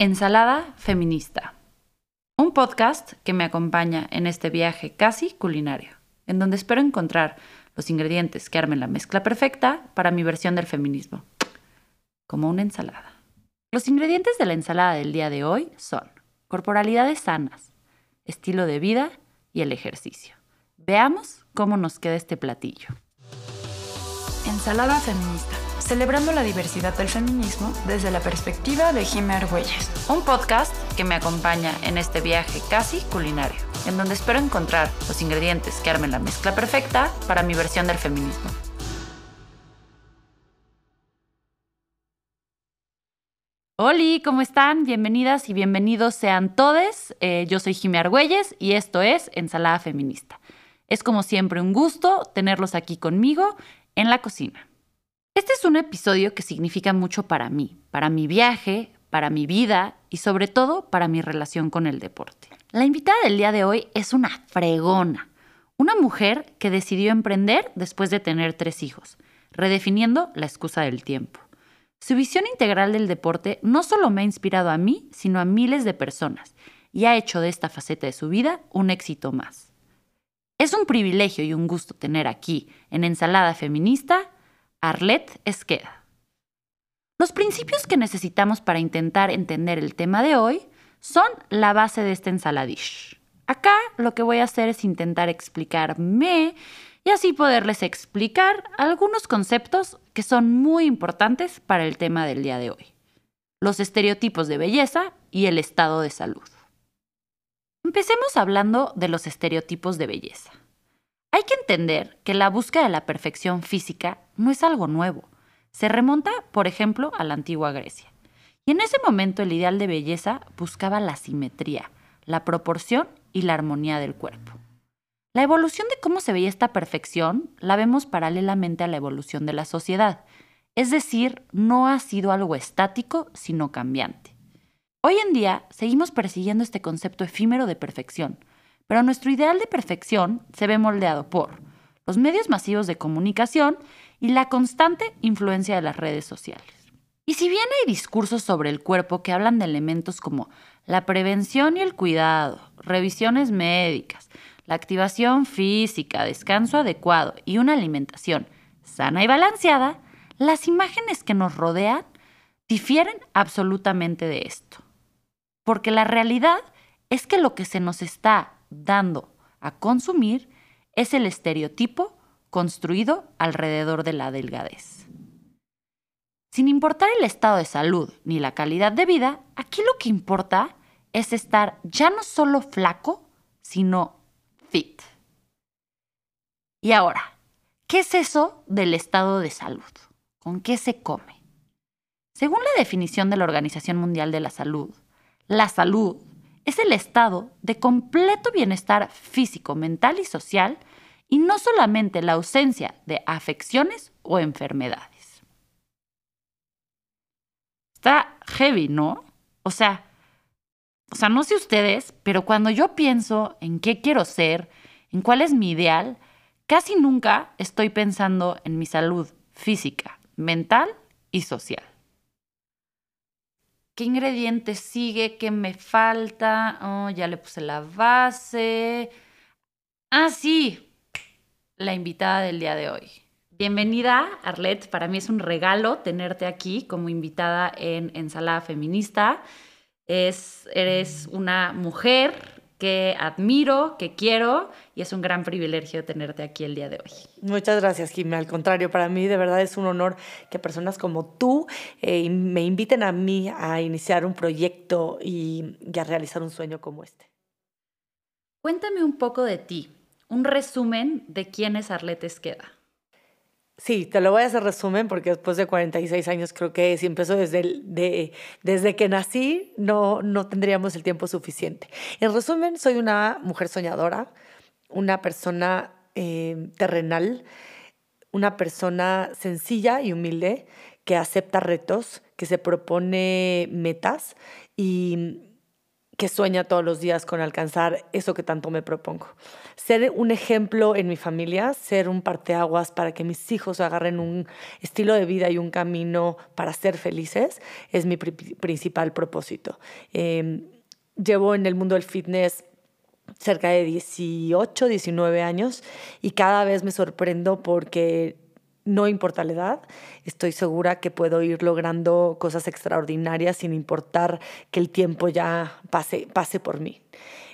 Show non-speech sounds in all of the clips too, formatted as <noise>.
Ensalada Feminista. Un podcast que me acompaña en este viaje casi culinario, en donde espero encontrar los ingredientes que armen la mezcla perfecta para mi versión del feminismo, como una ensalada. Los ingredientes de la ensalada del día de hoy son corporalidades sanas, estilo de vida y el ejercicio. Veamos cómo nos queda este platillo. Ensalada feminista celebrando la diversidad del feminismo desde la perspectiva de Jimmy Argüelles. Un podcast que me acompaña en este viaje casi culinario, en donde espero encontrar los ingredientes que armen la mezcla perfecta para mi versión del feminismo. Hola, ¿cómo están? Bienvenidas y bienvenidos sean todos. Eh, yo soy Jimmy Argüelles y esto es Ensalada Feminista. Es como siempre un gusto tenerlos aquí conmigo en la cocina. Este es un episodio que significa mucho para mí, para mi viaje, para mi vida y sobre todo para mi relación con el deporte. La invitada del día de hoy es una fregona, una mujer que decidió emprender después de tener tres hijos, redefiniendo la excusa del tiempo. Su visión integral del deporte no solo me ha inspirado a mí, sino a miles de personas y ha hecho de esta faceta de su vida un éxito más. Es un privilegio y un gusto tener aquí, en Ensalada Feminista, Arlette Esqueda. Los principios que necesitamos para intentar entender el tema de hoy son la base de este ensaladish. Acá lo que voy a hacer es intentar explicarme y así poderles explicar algunos conceptos que son muy importantes para el tema del día de hoy. Los estereotipos de belleza y el estado de salud. Empecemos hablando de los estereotipos de belleza. Hay que entender que la búsqueda de la perfección física no es algo nuevo. Se remonta, por ejemplo, a la antigua Grecia. Y en ese momento el ideal de belleza buscaba la simetría, la proporción y la armonía del cuerpo. La evolución de cómo se veía esta perfección la vemos paralelamente a la evolución de la sociedad, es decir, no ha sido algo estático, sino cambiante. Hoy en día seguimos persiguiendo este concepto efímero de perfección, pero nuestro ideal de perfección se ve moldeado por los medios masivos de comunicación y la constante influencia de las redes sociales. Y si bien hay discursos sobre el cuerpo que hablan de elementos como la prevención y el cuidado, revisiones médicas, la activación física, descanso adecuado y una alimentación sana y balanceada, las imágenes que nos rodean difieren absolutamente de esto. Porque la realidad es que lo que se nos está dando a consumir es el estereotipo construido alrededor de la delgadez. Sin importar el estado de salud ni la calidad de vida, aquí lo que importa es estar ya no solo flaco, sino fit. Y ahora, ¿qué es eso del estado de salud? ¿Con qué se come? Según la definición de la Organización Mundial de la Salud, la salud es el estado de completo bienestar físico, mental y social y no solamente la ausencia de afecciones o enfermedades. Está heavy, ¿no? O sea, o sea, no sé ustedes, pero cuando yo pienso en qué quiero ser, en cuál es mi ideal, casi nunca estoy pensando en mi salud física, mental y social. ¿Qué ingrediente sigue? ¿Qué me falta? Oh, ya le puse la base. Ah, sí, la invitada del día de hoy. Bienvenida, Arlette. Para mí es un regalo tenerte aquí como invitada en Ensalada Feminista. Es, eres una mujer que admiro, que quiero y es un gran privilegio tenerte aquí el día de hoy. Muchas gracias, Jimmy. Al contrario, para mí de verdad es un honor que personas como tú eh, me inviten a mí a iniciar un proyecto y, y a realizar un sueño como este. Cuéntame un poco de ti, un resumen de quién es Arlette Esqueda. Sí, te lo voy a hacer resumen porque después de 46 años creo que si empezó desde, de, desde que nací no, no tendríamos el tiempo suficiente. En resumen, soy una mujer soñadora, una persona eh, terrenal, una persona sencilla y humilde que acepta retos, que se propone metas y que sueña todos los días con alcanzar eso que tanto me propongo. Ser un ejemplo en mi familia, ser un parteaguas para que mis hijos agarren un estilo de vida y un camino para ser felices, es mi principal propósito. Em, llevo en el mundo del fitness cerca de 18, 19 años y cada vez me sorprendo porque no importa la edad, estoy segura que puedo ir logrando cosas extraordinarias sin importar que el tiempo ya pase, pase por mí.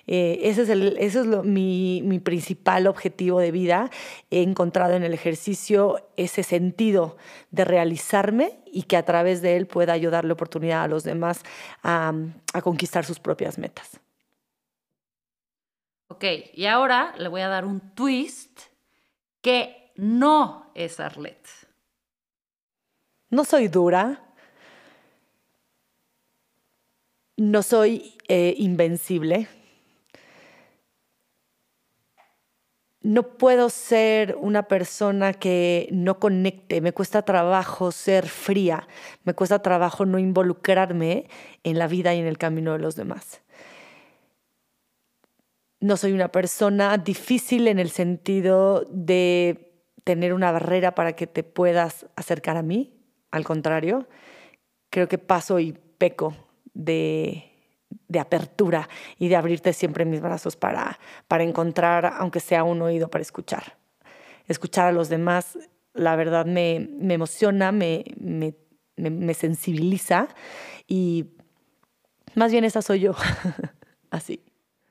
Eh, ese es, el, es mi, mi, principal objetivo de vida. He encontrado en el ejercicio ese sentido de realizarme y que a través de él pueda ayudar la oportunidad a los demás a, a conquistar sus propias metas. Ok, y ahora le voy a dar un twist que no es Arlette. No soy dura. No soy eh, invencible. No puedo ser una persona que no conecte. Me cuesta trabajo ser fría. Me cuesta trabajo no involucrarme en la vida y en el camino de los demás. No soy una persona difícil en el sentido de tener una barrera para que te puedas acercar a mí. Al contrario, creo que paso y peco de, apertura y de abrirte siempre mis brazos para, para encontrar, aunque sea un oído para escuchar. Escuchar a los demás, la verdad me, me emociona, me, me, me sensibiliza y más bien esa soy yo, <laughs> así.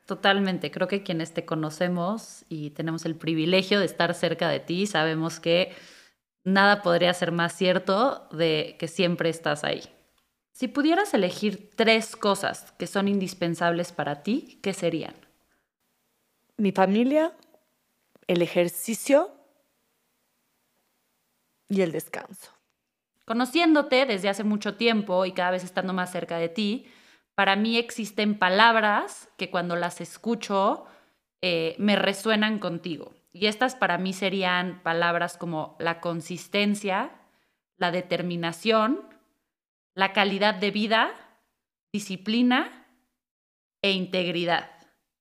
Totalmente, creo que quienes te conocemos y tenemos el privilegio de estar cerca de ti, sabemos que nada podría ser más cierto de que siempre estás ahí. Si pudieras elegir tres cosas que son indispensables para ti, ¿qué serían? Mi familia, el ejercicio y el descanso. Conociéndote desde hace mucho tiempo y cada vez estando más cerca de ti, para mí existen palabras que cuando las escucho eh, me resuenan contigo. Y estas para mí serían palabras como la consistencia, la determinación, la calidad de vida, disciplina e integridad.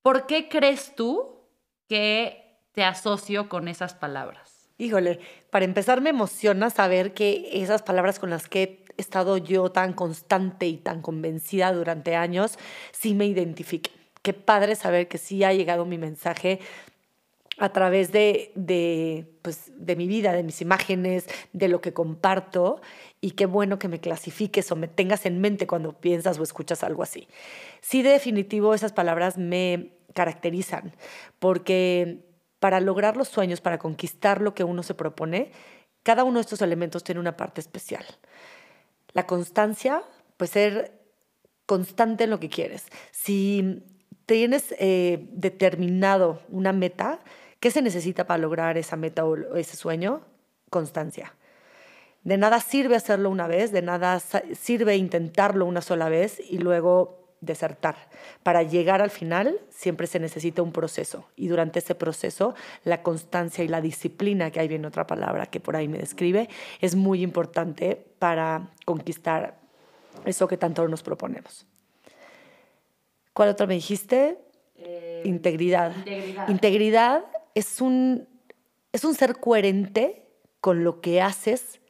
¿Por qué crees tú que te asocio con esas palabras? Híjole, para empezar me emociona saber que esas palabras con las que estado yo tan constante y tan convencida durante años, sí me identifique. Qué padre saber que sí ha llegado mi mensaje a través de, de, pues, de mi vida, de mis imágenes, de lo que comparto y qué bueno que me clasifiques o me tengas en mente cuando piensas o escuchas algo así. Sí, de definitivo, esas palabras me caracterizan porque para lograr los sueños, para conquistar lo que uno se propone, cada uno de estos elementos tiene una parte especial. La constancia, pues ser constante en lo que quieres. Si tienes eh, determinado una meta, ¿qué se necesita para lograr esa meta o ese sueño? Constancia. De nada sirve hacerlo una vez, de nada sirve intentarlo una sola vez y luego desertar. Para llegar al final siempre se necesita un proceso y durante ese proceso la constancia y la disciplina, que ahí viene otra palabra que por ahí me describe, es muy importante para conquistar eso que tanto nos proponemos. ¿Cuál otra me dijiste? Eh, integridad. integridad. Integridad es un, es un ser coherente con lo que haces,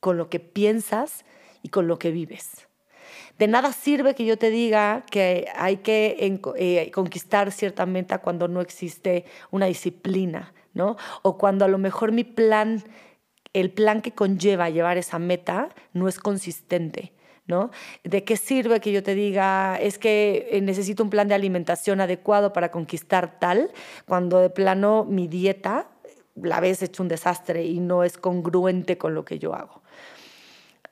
con lo que piensas y con lo que vives. De nada sirve que yo te diga que hay que eh, conquistar cierta meta cuando no existe una disciplina, ¿no? O cuando a lo mejor mi plan, el plan que conlleva llevar esa meta no es consistente. ¿No? ¿De qué sirve que yo te diga, es que eh, necesito un plan de alimentación adecuado para conquistar tal, cuando de plano mi dieta la ves hecho un desastre y no es congruente con lo que yo hago?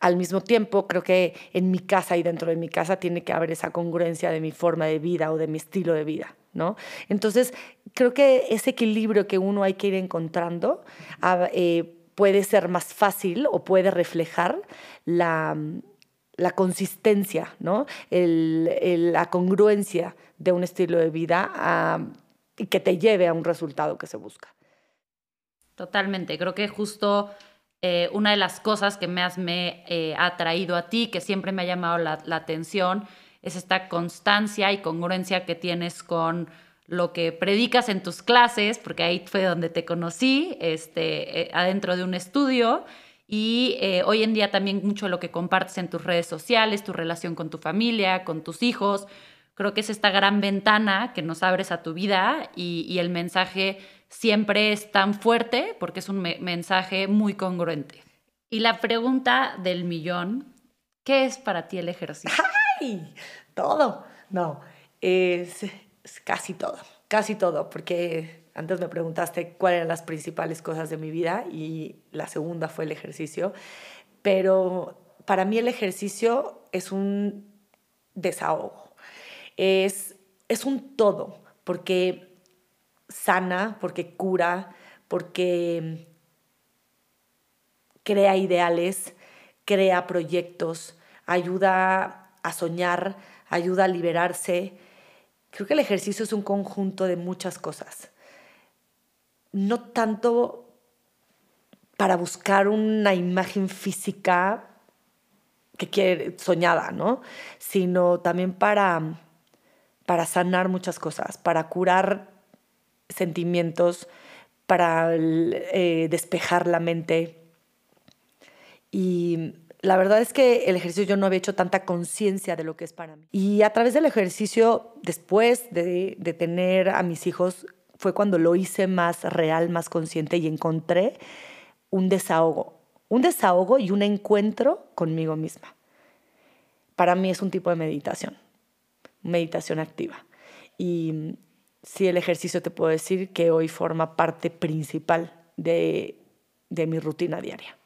Al mismo tiempo, creo que en mi casa y dentro de mi casa tiene que haber esa congruencia de mi forma de vida o de mi estilo de vida, ¿no? Entonces, creo que ese equilibrio que uno hay que ir encontrando ah, eh, puede ser más fácil o puede reflejar la, la consistencia, ¿no? La congruencia de un estilo de vida ah, y que te lleve a un resultado que se busca. Totalmente, creo que justo eh, una de las cosas que más me eh, ha traído a ti, que siempre me ha llamado la, atención, es esta constancia y congruencia que tienes con lo que predicas en tus clases, porque ahí fue donde te conocí, este, eh, adentro de un estudio, y hoy en día también mucho lo que compartes en tus redes sociales, tu relación con tu familia, con tus hijos. Creo que es esta gran ventana que nos abres a tu vida y, el mensaje siempre es tan fuerte porque es un mensaje muy congruente. Y la pregunta del millón, ¿qué es para ti el ejercicio? <laughs> ¡Ay! Todo. No, es casi todo, casi todo, porque antes me preguntaste cuáles eran las principales cosas de mi vida y la segunda fue el ejercicio, pero para mí el ejercicio es un desahogo, es, es un todo, porque sana, porque cura, porque crea ideales, crea proyectos, ayuda a soñar, ayuda a liberarse, Creo que el ejercicio es un conjunto de muchas cosas. No tanto para buscar una imagen física que quiere, soñada, ¿no? Sino también para, para sanar muchas cosas, para curar sentimientos, para eh, despejar la mente. Y la verdad es que el ejercicio yo no había hecho tanta conciencia de lo que es para mí. Y a través del ejercicio, después de, de, tener a mis hijos, fue cuando lo hice más real, más consciente y encontré un desahogo. Un desahogo y un encuentro conmigo misma. Para mí es un tipo de meditación, meditación activa. Y sí, el ejercicio te puedo decir que hoy forma parte principal de, de mi rutina diaria.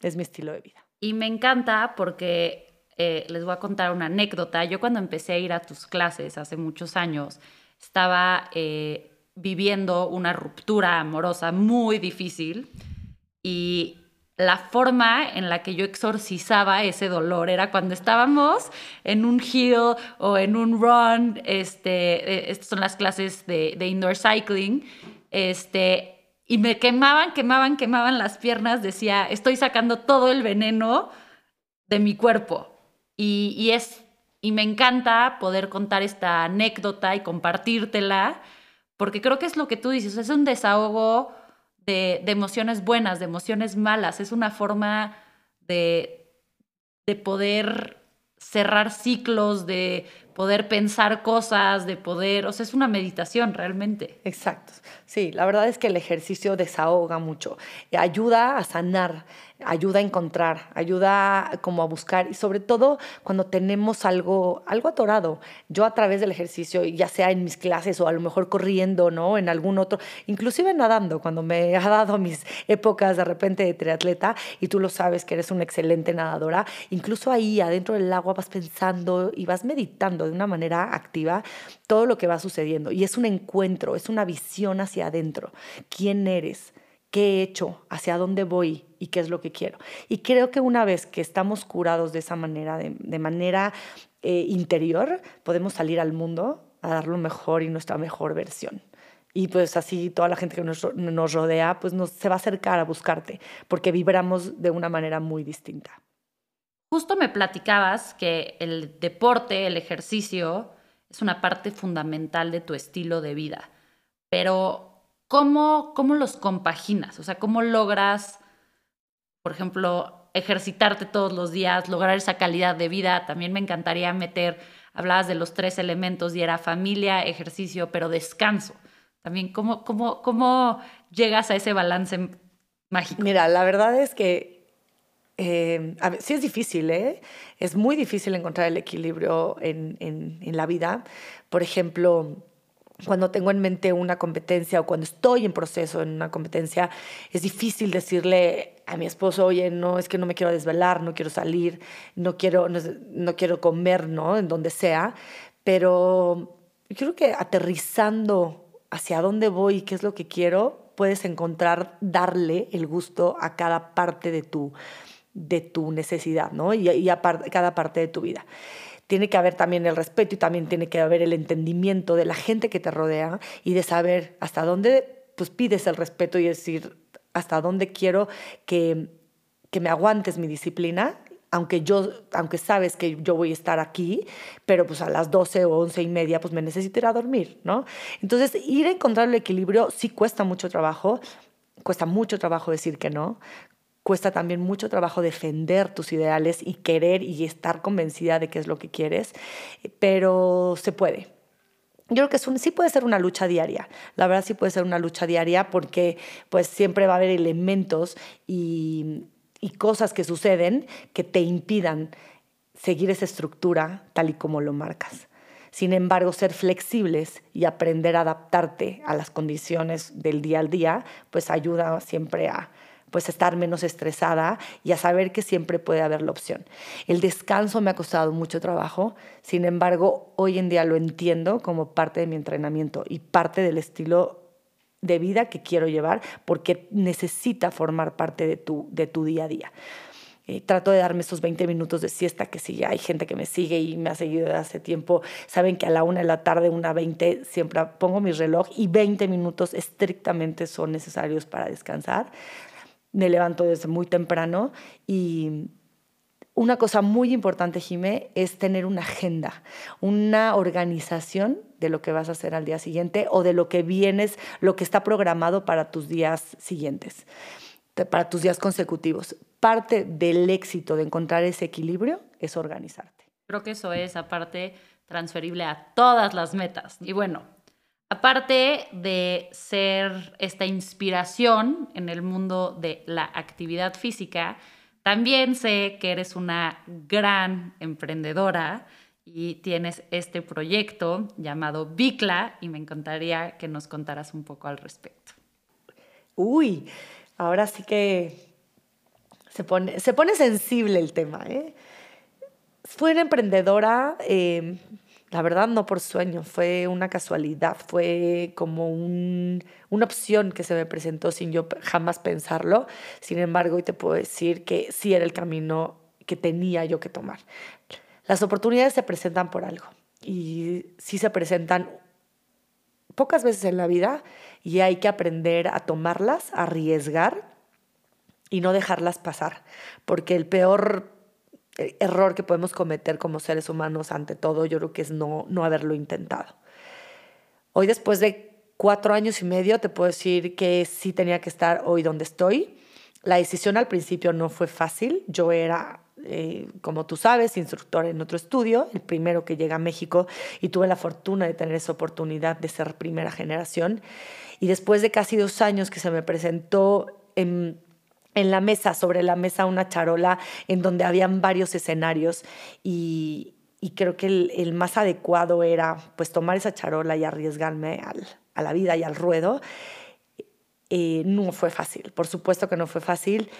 Es mi estilo de vida. Y me encanta porque eh, les voy a contar una anécdota. Yo cuando empecé a ir a tus clases hace muchos años, estaba eh, viviendo una ruptura amorosa muy difícil y la forma en la que yo exorcizaba ese dolor era cuando estábamos en un hill o en un run, este, eh, estas son las clases de, de indoor cycling, este, y me quemaban, quemaban, quemaban las piernas, decía, estoy sacando todo el veneno de mi cuerpo. Y, es, y me encanta poder contar esta anécdota y compartírtela, porque creo que es lo que tú dices, es un desahogo de, emociones buenas, de emociones malas, es una forma de, de poder cerrar ciclos, de poder pensar cosas, de poder, o sea, es una meditación realmente. Exacto. Sí, la verdad es que el ejercicio desahoga mucho, ayuda a sanar, ayuda a encontrar, ayuda como a buscar y sobre todo cuando tenemos algo, algo atorado. Yo a través del ejercicio, ya sea en mis clases o a lo mejor corriendo, ¿no? En algún otro, inclusive nadando, cuando me <laughs> ha dado mis épocas de repente de triatleta y tú lo sabes que eres una excelente nadadora, incluso ahí adentro del agua vas pensando y vas meditando de una manera activa todo lo que va sucediendo y es un encuentro, es una visión hacia adentro. ¿Quién eres? qué he hecho, hacia dónde voy y qué es lo que quiero. Y creo que una vez que estamos curados de esa manera, de, manera eh, interior, podemos salir al mundo a dar lo mejor y nuestra mejor versión. Y pues así toda la gente que nos, nos rodea pues nos, se va a acercar a buscarte, porque vibramos de una manera muy distinta. Justo me platicabas que el deporte, el ejercicio, es una parte fundamental de tu estilo de vida, pero ¿cómo, ¿cómo los compaginas? O sea, ¿cómo logras, por ejemplo, ejercitarte todos los días, lograr esa calidad de vida? También me encantaría meter, hablabas de los tres elementos y era familia, ejercicio, pero descanso. También, ¿cómo, cómo, cómo llegas a ese balance mágico? Mira, la verdad es que eh, sí es difícil, ¿eh? Es muy difícil encontrar el equilibrio en, en, en la vida. Por ejemplo, cuando tengo en mente una competencia o cuando estoy en proceso en una competencia, es difícil decirle a mi esposo, oye, no, es que no me quiero desvelar, no quiero salir, no quiero, no, quiero comer, ¿no? En donde sea. Pero yo creo que aterrizando hacia dónde voy y qué es lo que quiero, puedes encontrar, darle el gusto a cada parte de tu, de tu necesidad, ¿no? Y, y a cada parte de tu vida tiene que haber también el respeto y también tiene que haber el entendimiento de la gente que te rodea y de saber hasta dónde pues pides el respeto y decir hasta dónde quiero que, que me aguantes mi disciplina aunque yo, aunque sabes que yo voy a estar aquí, pero pues a las 12 o 11 y media pues me necesito dormir, ¿no? Entonces ir a encontrar el equilibrio sí cuesta mucho trabajo, cuesta mucho trabajo decir que no, cuesta también mucho trabajo defender tus ideales y querer y estar convencida de qué es lo que quieres, pero se puede. Yo creo que sí puede ser una lucha diaria, la verdad sí puede ser una lucha diaria porque pues siempre va a haber elementos y, y cosas que suceden que te impidan seguir esa estructura tal y como lo marcas. Sin embargo, ser flexibles y aprender a adaptarte a las condiciones del día al día, pues ayuda siempre a pues estar menos estresada y a saber que siempre puede haber la opción. El descanso me ha costado mucho trabajo, sin embargo, hoy en día lo entiendo como parte de mi entrenamiento y parte del estilo de vida que quiero llevar porque necesita formar parte de tu, de tu día a día. Eh, trato de darme esos 20 minutos de siesta, que si hay gente que me sigue y me ha seguido desde hace tiempo, saben que a la una de la tarde, una 20, siempre pongo mi reloj y 20 minutos estrictamente son necesarios para descansar. Me levanto desde muy temprano y una cosa muy importante, Jimé, es tener una agenda, una organización de lo que vas a hacer al día siguiente o de lo que vienes, lo que está programado para tus días siguientes, para tus días consecutivos. Parte del éxito de encontrar ese equilibrio es organizarte. Creo que eso es, aparte, transferible a todas las metas. Y bueno, aparte de ser esta inspiración en el mundo de la actividad física, también sé que eres una gran emprendedora y tienes este proyecto llamado Bicla y me encantaría que nos contaras un poco al respecto. Uy, ahora sí que se pone, se pone sensible el tema. ¿eh? Fui una emprendedora eh, la verdad no por sueño, fue una casualidad, fue como una opción que se me presentó sin yo jamás pensarlo. Sin embargo, hoy te puedo decir que sí era el camino que tenía yo que tomar. Las oportunidades se presentan por algo y sí se presentan pocas veces en la vida y hay que aprender a tomarlas, a arriesgar y no dejarlas pasar, porque el peor error que podemos cometer como seres humanos ante todo, yo creo que es no, no haberlo intentado. Hoy después de cuatro años y medio te puedo decir que sí tenía que estar hoy donde estoy. La decisión al principio no fue fácil. Yo era, eh, como tú sabes, instructor en otro estudio, el primero que llega a México y tuve la fortuna de tener esa oportunidad de ser primera generación. Y después de casi dos años que se me presentó en en la mesa, sobre la mesa una charola en donde habían varios escenarios y, creo que el, más adecuado era pues tomar esa charola y arriesgarme a la vida y al ruedo. Eh, no fue fácil, por supuesto que no fue fácil,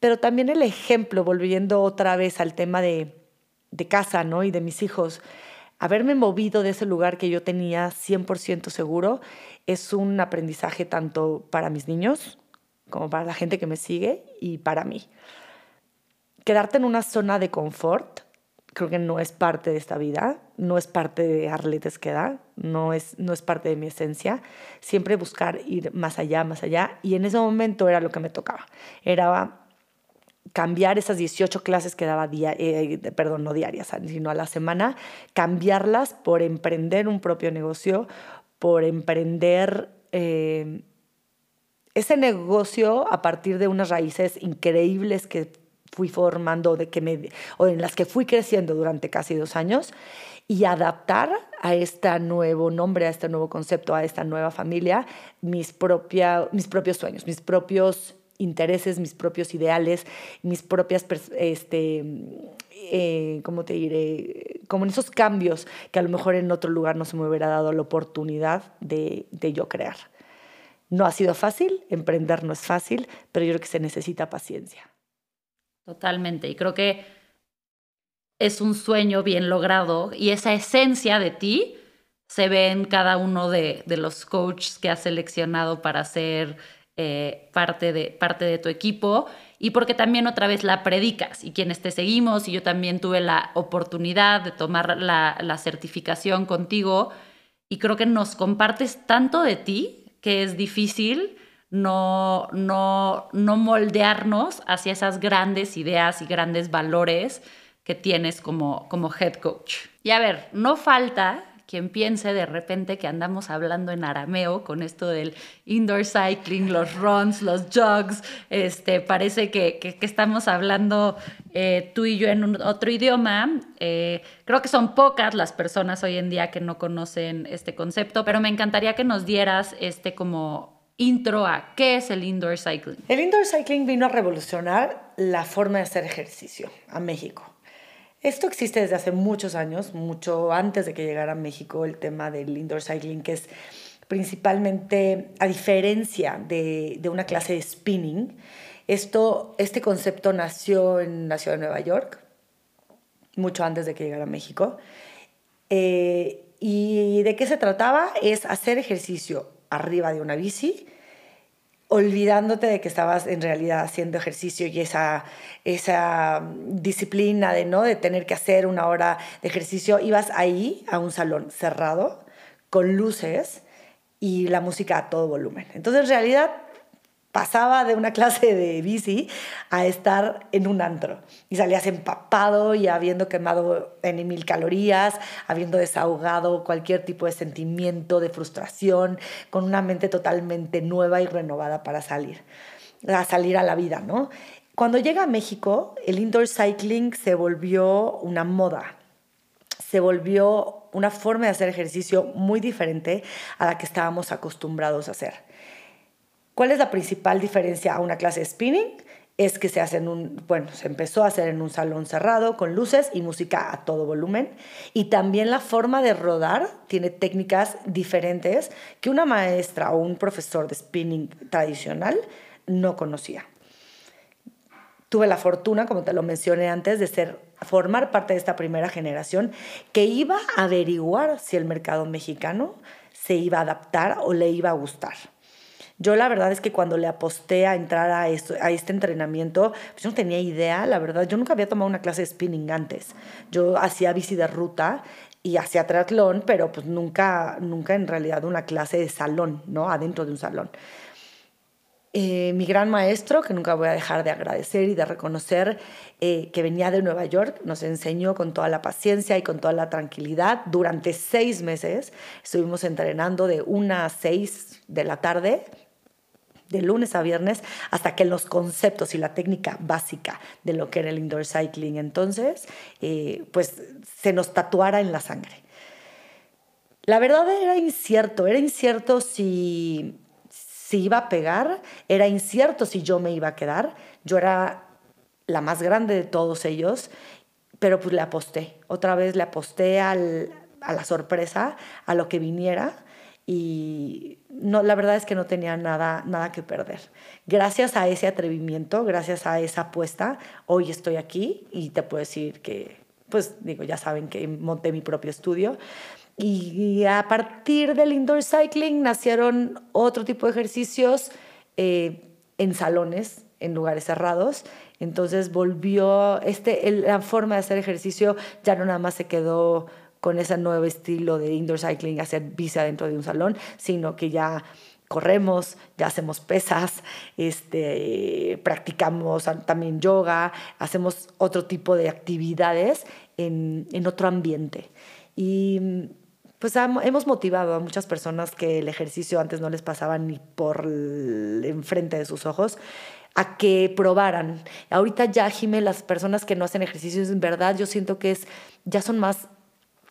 pero también el ejemplo, volviendo otra vez al tema de, de casa ¿no? y de mis hijos, haberme movido de ese lugar que yo tenía 100% seguro es un aprendizaje tanto para mis niños, como para la gente que me sigue y para mí. Quedarte en una zona de confort creo que no es parte de esta vida, no es parte de Arlette Esqueda, no es, no es parte de mi esencia. Siempre buscar ir más allá, más allá. Y en ese momento era lo que me tocaba. Era cambiar esas 18 clases que daba eh, perdón, no diarias, sino a la semana, cambiarlas por emprender un propio negocio, por emprender eh, ese negocio a partir de unas raíces increíbles que fui formando de que me, o en las que fui creciendo durante casi dos años y adaptar a este nuevo nombre, a este nuevo concepto, a esta nueva familia, mis, propia, mis propios sueños, mis propios intereses, mis propios ideales, mis propias, este, eh, ¿cómo te diré? Como en esos cambios que a lo mejor en otro lugar no se me hubiera dado la oportunidad de, de yo crear. No ha sido fácil, emprender no es fácil, pero yo creo que se necesita paciencia. Totalmente, y creo que es un sueño bien logrado y esa esencia de ti se ve en cada uno de, los coaches que has seleccionado para ser eh, parte, de, parte de tu equipo y porque también otra vez la predicas y quienes te seguimos y yo también tuve la oportunidad de tomar la, la certificación contigo y creo que nos compartes tanto de ti que es difícil no, no, no moldearnos hacia esas grandes ideas y grandes valores que tienes como, como head coach. Y a ver, no falta quien piense de repente que andamos hablando en arameo con esto del indoor cycling, los runs, los jogs, este, parece que, que, estamos hablando eh, tú y yo en otro idioma. Eh, creo que son pocas las personas hoy en día que no conocen este concepto, pero me encantaría que nos dieras este como intro a qué es el indoor cycling. El indoor cycling vino a revolucionar la forma de hacer ejercicio a México. Esto existe desde hace muchos años, mucho antes de que llegara a México el tema del indoor cycling, que es principalmente a diferencia de, una clase de spinning. Esto, este concepto nació en de Nueva York, mucho antes de que llegara a México. Eh, ¿Y de qué se trataba? Es hacer ejercicio arriba de una bici olvidándote de que estabas en realidad haciendo ejercicio y esa, esa disciplina de, ¿no? de tener que hacer una hora de ejercicio, ibas ahí a un salón cerrado, con luces y la música a todo volumen. Entonces, en realidad, pasaba de una <laughs> clase de bici a estar en un antro y salías empapado y habiendo quemado en mil calorías, habiendo desahogado cualquier tipo de sentimiento de frustración, con una mente totalmente nueva y renovada para salir, a salir a la vida, ¿no? Cuando llega a México, el indoor cycling se volvió una moda, se volvió una forma de hacer ejercicio muy diferente a la que estábamos acostumbrados a hacer. ¿Cuál es la principal diferencia a una clase de spinning? Es que se hace en un, bueno, se empezó a hacer en un salón cerrado con luces y música a todo volumen. Y también la forma de rodar tiene técnicas diferentes que una maestra o un profesor de spinning tradicional no conocía. Tuve la fortuna, como te lo mencioné antes, de ser, formar parte de esta primera generación que iba a averiguar si el mercado mexicano se iba a adaptar o le iba a gustar. Yo la verdad es que cuando le aposté a entrar a, esto, a este entrenamiento, pues yo no tenía idea, la verdad, yo nunca había tomado una clase de spinning antes. Yo hacía bici de ruta y hacía triatlón, pero pues nunca, nunca en realidad una clase de salón, ¿no? Adentro de un salón. Eh, mi gran maestro, que nunca voy a dejar de agradecer y de reconocer, eh, que venía de Nueva York, nos enseñó con toda la paciencia y con toda la tranquilidad. Durante seis meses estuvimos entrenando de una a seis de la tarde, de lunes a viernes hasta que los conceptos y la técnica básica de lo que era el indoor cycling entonces, eh, pues se nos tatuara en la sangre. La verdad era incierto, era incierto si, si iba a pegar, era incierto si yo me iba a quedar, yo era la más grande de todos ellos, pero pues le aposté, otra vez le aposté a la sorpresa, a lo que viniera y no, la verdad es que no tenía nada, nada que perder. Gracias a ese atrevimiento, gracias a esa apuesta, hoy estoy aquí y te puedo decir que, pues digo, ya saben que monté mi propio estudio. Y, a partir del indoor cycling nacieron otro tipo de ejercicios eh, en salones, en lugares cerrados. Entonces volvió, este, la forma de hacer ejercicio ya no nada más se quedó con ese nuevo estilo de indoor cycling, hacer bici dentro de un salón, sino que ya corremos, ya hacemos pesas, este, practicamos también yoga, hacemos otro tipo de actividades en, otro ambiente. Y pues hemos motivado a muchas personas que el ejercicio antes no les pasaba ni por enfrente de sus ojos a que probaran. Ahorita ya, Jime, las personas que no hacen ejercicios en verdad, yo siento que es, ya son más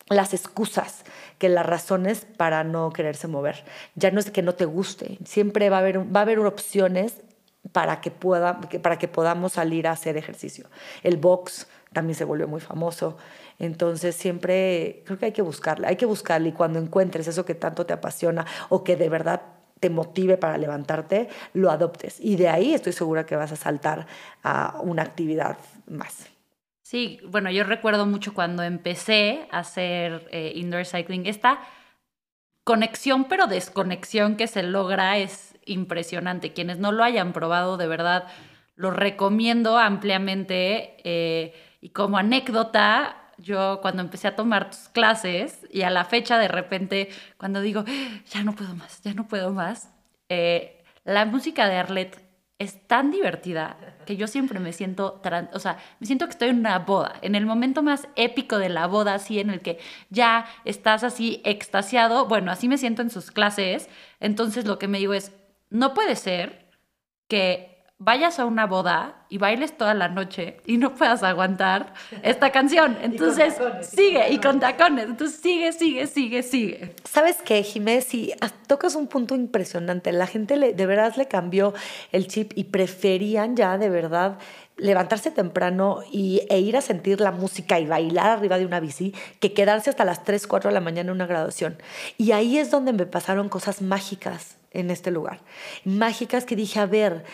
las excusas que las razones para no quererse mover. Ya no es que no te guste, siempre va a haber, va a haber opciones para que, pueda, para que podamos salir a hacer ejercicio. El box también se volvió muy famoso. Entonces siempre creo que hay que buscarle, hay que buscarle y cuando encuentres eso que tanto te apasiona o que de verdad te motive para levantarte, lo adoptes. Y de ahí estoy segura que vas a saltar a una actividad más. Sí, bueno, yo recuerdo mucho cuando empecé a hacer eh, indoor cycling. Esta conexión pero desconexión que se logra es impresionante. Quienes no lo hayan probado, de verdad, lo recomiendo ampliamente. Eh, y como anécdota, yo cuando empecé a tomar tus clases y a la fecha de repente, cuando digo, ah, ya no puedo más, ya no puedo más, eh, la música de Arlet es tan divertida que yo siempre me siento, o sea, me siento que estoy en una boda, en el momento más épico de la boda, así en el que ya estás así extasiado, bueno, así me siento en sus clases, entonces lo que me digo es, no puede ser que vayas a una boda y bailes toda la noche y no puedas aguantar esta canción. Entonces, sigue y con tacones. Entonces, sigue, sigue, sigue, sigue. ¿Sabes qué, Jiménez? Si tocas un punto impresionante, la gente le, de verdad le cambió el chip y preferían ya de verdad levantarse temprano y, e ir a sentir la música y bailar arriba de una bici que quedarse hasta las 3, 4 de la mañana en una graduación. Y ahí es donde me pasaron cosas mágicas en este lugar. Mágicas que dije, a ver,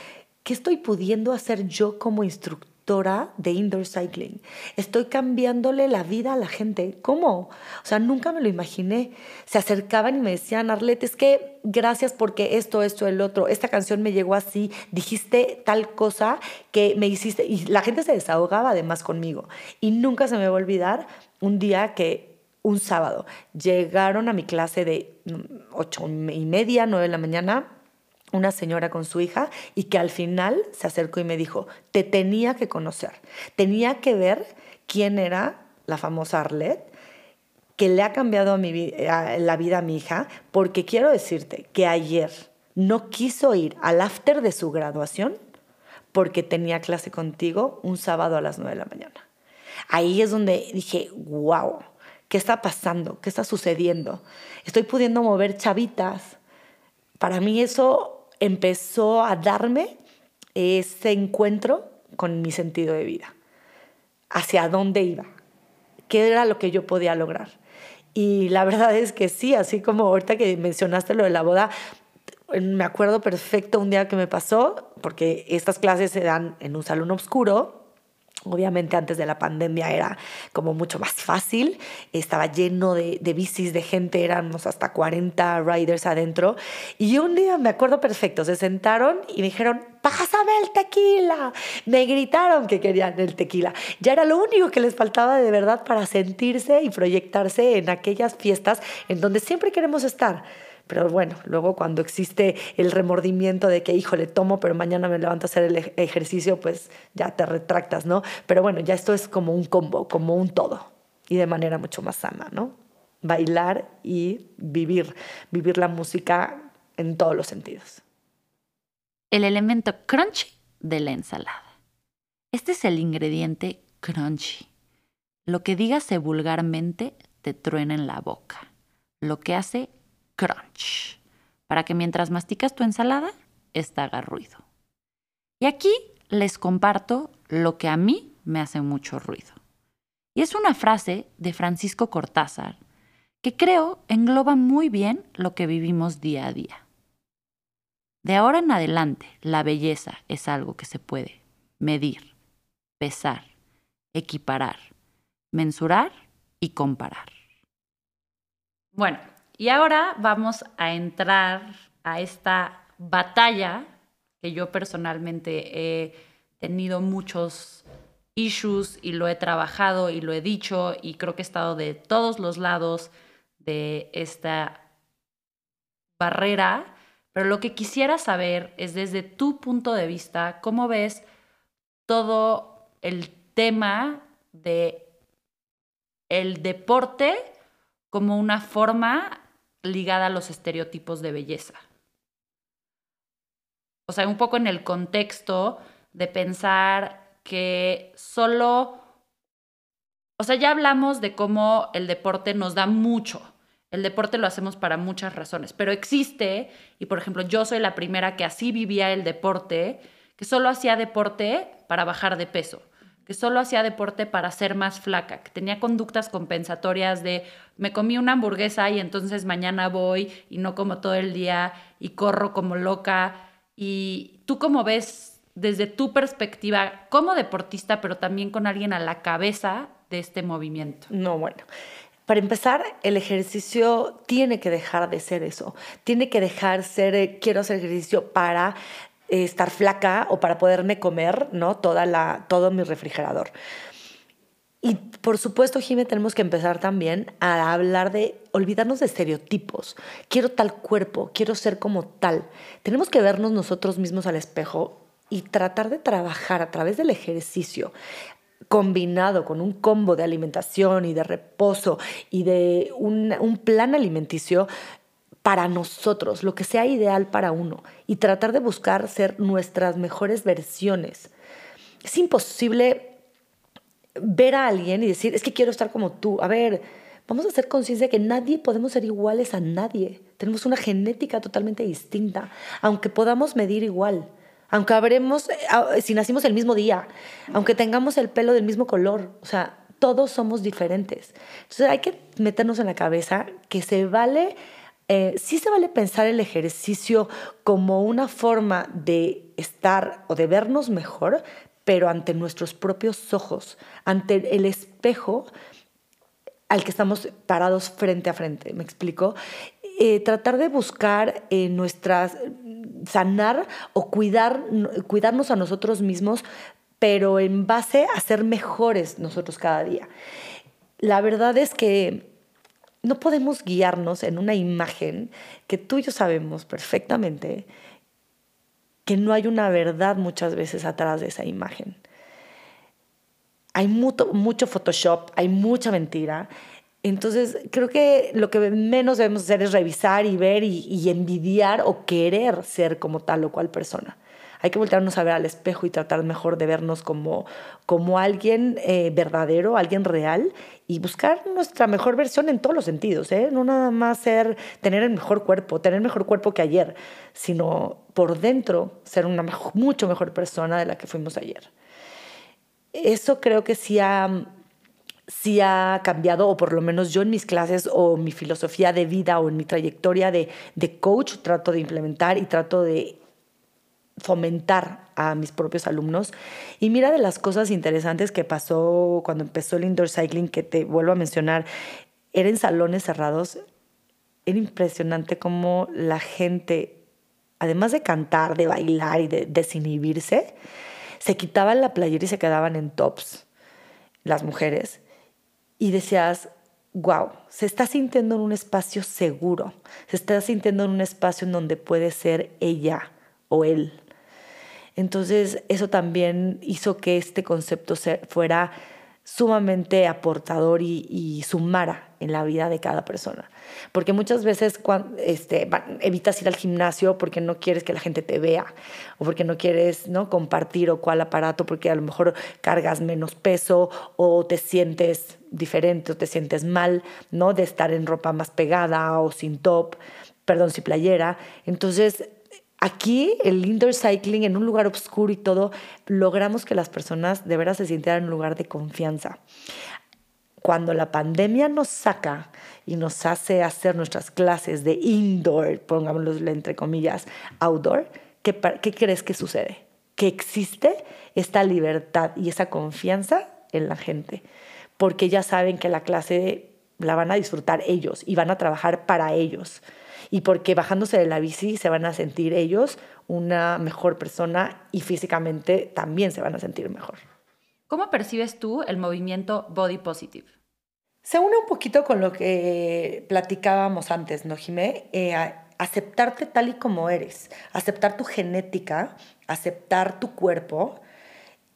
¿qué estoy pudiendo hacer yo como instructora de indoor cycling? Estoy cambiándole la vida a la gente. ¿Cómo? O sea, nunca me lo imaginé. Se acercaban y me decían, Arlette, es que gracias porque esto, esto, el otro, esta canción me llegó así, dijiste tal cosa que me hiciste. Y la gente se desahogaba además conmigo. Y nunca se me va a olvidar un día que un sábado llegaron a mi clase de ocho y media, nueve de la mañana una señora con su hija y que al final se acercó y me dijo, te tenía que conocer, tenía que ver quién era la famosa Arlette, que le ha cambiado la vida a mi hija, porque quiero decirte que ayer no quiso ir al after de su graduación porque tenía clase contigo un sábado a las 9 de la mañana. Ahí es donde dije, wow, ¿qué está pasando? ¿Qué está sucediendo? Estoy pudiendo mover chavitas. Para mí eso empezó a darme ese encuentro con mi sentido de vida, hacia dónde iba, qué era lo que yo podía lograr. Y la verdad es que sí, así como ahorita que mencionaste lo de la boda, me acuerdo perfecto un día que me pasó, porque estas clases se dan en un salón oscuro, Obviamente antes de la pandemia era como mucho más fácil, estaba lleno de, de, bicis, de gente, éramos hasta 40 riders adentro. Y un día me acuerdo perfecto, se sentaron y me dijeron, pásame el tequila. Me gritaron que querían el tequila. Ya era lo único que les faltaba de verdad para sentirse y proyectarse en aquellas fiestas en donde siempre queremos estar. Pero bueno, luego cuando existe el remordimiento de que, hijo, le tomo, pero mañana me levanto a hacer el ejercicio, pues ya te retractas, ¿no? Pero bueno, ya esto es como un combo, como un todo y de manera mucho más sana, ¿no? Bailar y vivir, vivir la música en todos los sentidos. El elemento crunchy de la ensalada. Este es el ingrediente crunchy. Lo que dígase vulgarmente te truena en la boca. Lo que hace crunch, para que mientras masticas tu ensalada, esta haga ruido. Y aquí les comparto lo que a mí me hace mucho ruido. Y es una frase de Francisco Cortázar que creo engloba muy bien lo que vivimos día a día. De ahora en adelante, la belleza es algo que se puede medir, pesar, equiparar, mensurar y comparar. Bueno, y ahora vamos a entrar a esta batalla que yo personalmente he tenido muchos issues y lo he trabajado y lo he dicho y creo que he estado de todos los lados de esta barrera, pero lo que quisiera saber es desde tu punto de vista, ¿cómo ves todo el tema de el deporte como una forma ligada a los estereotipos de belleza. O sea, un poco en el contexto de pensar que solo, o sea, ya hablamos de cómo el deporte nos da mucho. El deporte lo hacemos para muchas razones, pero existe, y por ejemplo, yo soy la primera que así vivía el deporte, que solo hacía deporte para bajar de peso que solo hacía deporte para ser más flaca, que tenía conductas compensatorias de me comí una hamburguesa y entonces mañana voy y no como todo el día y corro como loca. Y tú como ves desde tu perspectiva como deportista, pero también con alguien a la cabeza de este movimiento. No, bueno. Para empezar, el ejercicio tiene que dejar de ser eso. Tiene que dejar ser, eh, quiero hacer ejercicio para estar flaca o para poderme comer ¿no? Toda la, todo mi refrigerador. Y por supuesto, Jimé, tenemos que empezar también a hablar de olvidarnos de estereotipos. Quiero tal cuerpo, quiero ser como tal. Tenemos que vernos nosotros mismos al espejo y tratar de trabajar a través del ejercicio combinado con un combo de alimentación y de reposo y de un plan alimenticio para nosotros, lo que sea ideal para uno y tratar de buscar ser nuestras mejores versiones. Es imposible ver a alguien y decir, es que quiero estar como tú. A ver, vamos a hacer conciencia de que nadie podemos ser iguales a nadie. Tenemos una genética totalmente distinta, aunque podamos medir igual, aunque habremos, eh, si nacimos el mismo día, aunque tengamos el pelo del mismo color, o sea, todos somos diferentes. Entonces hay que meternos en la cabeza que se vale, eh, sí se vale pensar el ejercicio como una forma de estar o de vernos mejor, pero ante nuestros propios ojos, ante el espejo al que estamos parados frente a frente, ¿me explico? Eh, tratar de buscar nuestras, sanar o cuidar, cuidarnos a nosotros mismos, pero en base a ser mejores nosotros cada día. La verdad es que no podemos guiarnos en una imagen que tú y yo sabemos perfectamente que no hay una verdad muchas veces atrás de esa imagen. Hay mucho, mucho Photoshop, hay mucha mentira. Entonces, creo que lo que menos debemos hacer es revisar y ver y, y envidiar o querer ser como tal o cual persona. Hay que voltearnos a ver al espejo y tratar mejor de vernos como, como alguien eh, verdadero, alguien real y buscar nuestra mejor versión en todos los sentidos, ¿eh? no nada más ser, tener el mejor cuerpo, tener mejor cuerpo que ayer, sino por dentro ser una mucho mejor persona de la que fuimos ayer. Eso creo que sí ha, sí ha cambiado, o por lo menos yo en mis clases o mi filosofía de vida o en mi trayectoria de, de coach trato de implementar y trato de fomentar a mis propios alumnos. Y mira de las cosas interesantes que pasó cuando empezó el indoor cycling, que te vuelvo a mencionar, eran salones cerrados. Era impresionante cómo la gente, además de cantar, de bailar y de desinhibirse, se quitaban la playera y se quedaban en tops, las mujeres. Y decías, wow, se está sintiendo en un espacio seguro, se está sintiendo en un espacio en donde puede ser ella o él entonces eso también hizo que este concepto fuera sumamente aportador y, sumara en la vida de cada persona. Porque muchas veces cuando, este, evitas ir al gimnasio porque no quieres que la gente te vea o porque no quieres ¿no? compartir o cuál aparato porque a lo mejor cargas menos peso o te sientes diferente o te sientes mal ¿no? de estar en ropa más pegada o sin top, perdón, sin playera. Entonces Aquí, el indoor cycling, en un lugar oscuro y todo, logramos que las personas de veras se sintieran en un lugar de confianza. Cuando la pandemia nos saca y nos hace hacer nuestras clases de indoor, pongámoslo entre comillas, outdoor, ¿qué, ¿qué crees que sucede? Que existe esta libertad y esa confianza en la gente, porque ya saben que la clase la van a disfrutar ellos y van a trabajar para ellos y porque bajándose de la bici se van a sentir ellos una mejor persona y físicamente también se van a sentir mejor. ¿Cómo percibes tú el movimiento Body Positive? Se une un poquito con lo que platicábamos antes, ¿no, Jimé? Eh, aceptarte tal y como eres, aceptar tu genética, aceptar tu cuerpo,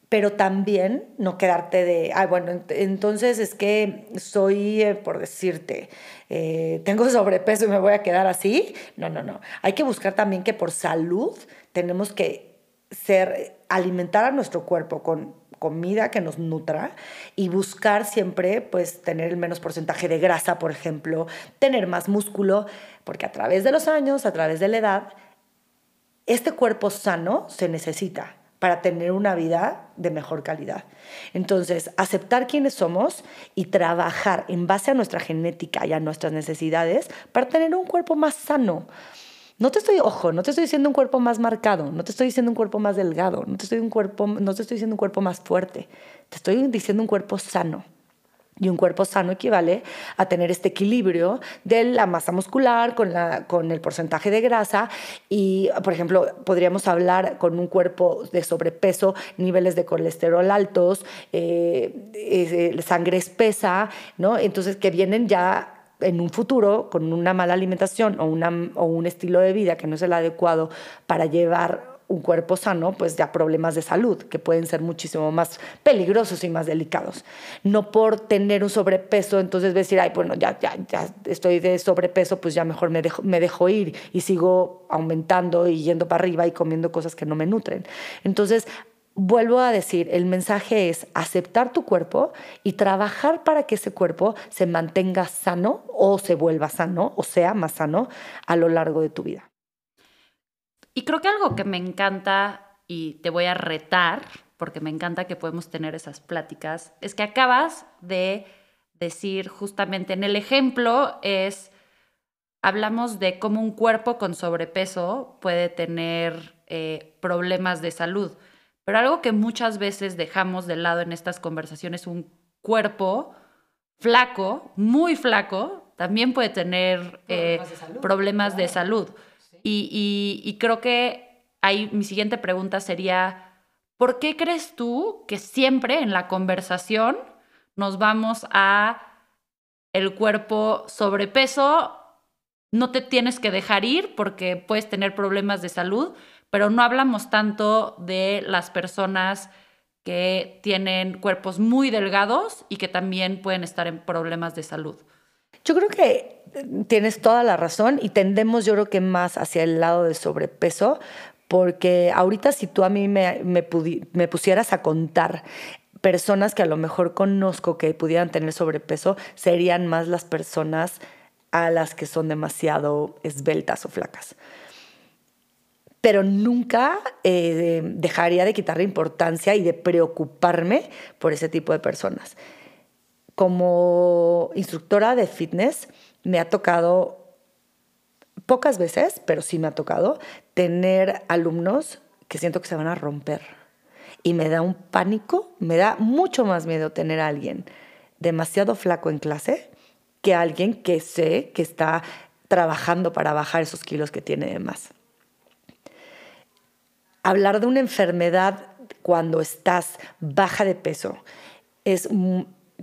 pero también no quedarte de, ay, bueno, entonces es que soy, eh, por decirte, eh, tengo <laughs> sobrepeso y me voy a quedar así. No, no, no. Hay que buscar también que por salud tenemos que ser, alimentar a nuestro cuerpo con comida que nos nutra y buscar siempre pues tener el menos porcentaje de grasa, por ejemplo, tener más músculo, porque a través de los años, a través de la edad, este cuerpo sano se necesita para tener una vida de mejor calidad. Entonces, aceptar quiénes somos y trabajar en base a nuestra genética y a nuestras necesidades para tener un cuerpo más sano. No te estoy, ojo, no te estoy diciendo un cuerpo más marcado, no te estoy diciendo un cuerpo más delgado, no te estoy, un cuerpo, no te estoy diciendo un cuerpo más fuerte, te estoy diciendo un cuerpo sano. Y un cuerpo sano equivale a tener este equilibrio de la masa muscular con, la, con el porcentaje de grasa. Y, por ejemplo, podríamos hablar con un cuerpo de sobrepeso, niveles de colesterol altos, eh, eh, sangre espesa, ¿no? Entonces, que vienen ya en un futuro con una mala alimentación o, una, o un estilo de vida que no es el adecuado para llevar un cuerpo sano, pues ya problemas de salud que pueden ser muchísimo más peligrosos y más delicados. No por tener un sobrepeso, entonces decir, ay, bueno, ya, ya, ya estoy de sobrepeso, pues ya mejor me dejo, me dejo ir y sigo aumentando y yendo para arriba y comiendo cosas que no me nutren. Entonces, vuelvo a decir, el mensaje es aceptar tu cuerpo y trabajar para que ese cuerpo se mantenga sano o se vuelva sano o sea más sano a lo largo de tu vida. Y creo que algo que me encanta y te voy a retar, porque me encanta que podemos tener esas pláticas, es que acabas de decir justamente en el ejemplo es, hablamos de cómo un cuerpo con sobrepeso puede tener eh, problemas de salud, pero algo que muchas veces dejamos de lado en estas conversaciones, un cuerpo flaco, muy flaco, también puede tener problemas de salud. Eh, y, creo que ahí mi siguiente pregunta sería, ¿por qué crees tú que siempre en la conversación nos vamos a el cuerpo sobrepeso? No te tienes que dejar ir porque puedes tener problemas de salud, pero no hablamos tanto de las personas que tienen cuerpos muy delgados y que también pueden estar en problemas de salud. Yo creo que tienes toda la razón y tendemos yo creo que más hacia el lado de sobrepeso, porque ahorita si tú a mí me, me, pusieras a contar personas que a lo mejor conozco que pudieran tener sobrepeso, serían más las personas a las que son demasiado esbeltas o flacas. Pero nunca eh, dejaría de quitarle importancia y de preocuparme por ese tipo de personas como instructora de fitness me ha tocado pocas veces, pero sí me ha tocado tener alumnos que siento que se van a romper. Y me da un pánico, me da mucho más miedo tener a alguien demasiado flaco en clase que alguien que sé que está trabajando para bajar esos kilos que tiene de más. Hablar de una enfermedad cuando estás baja de peso es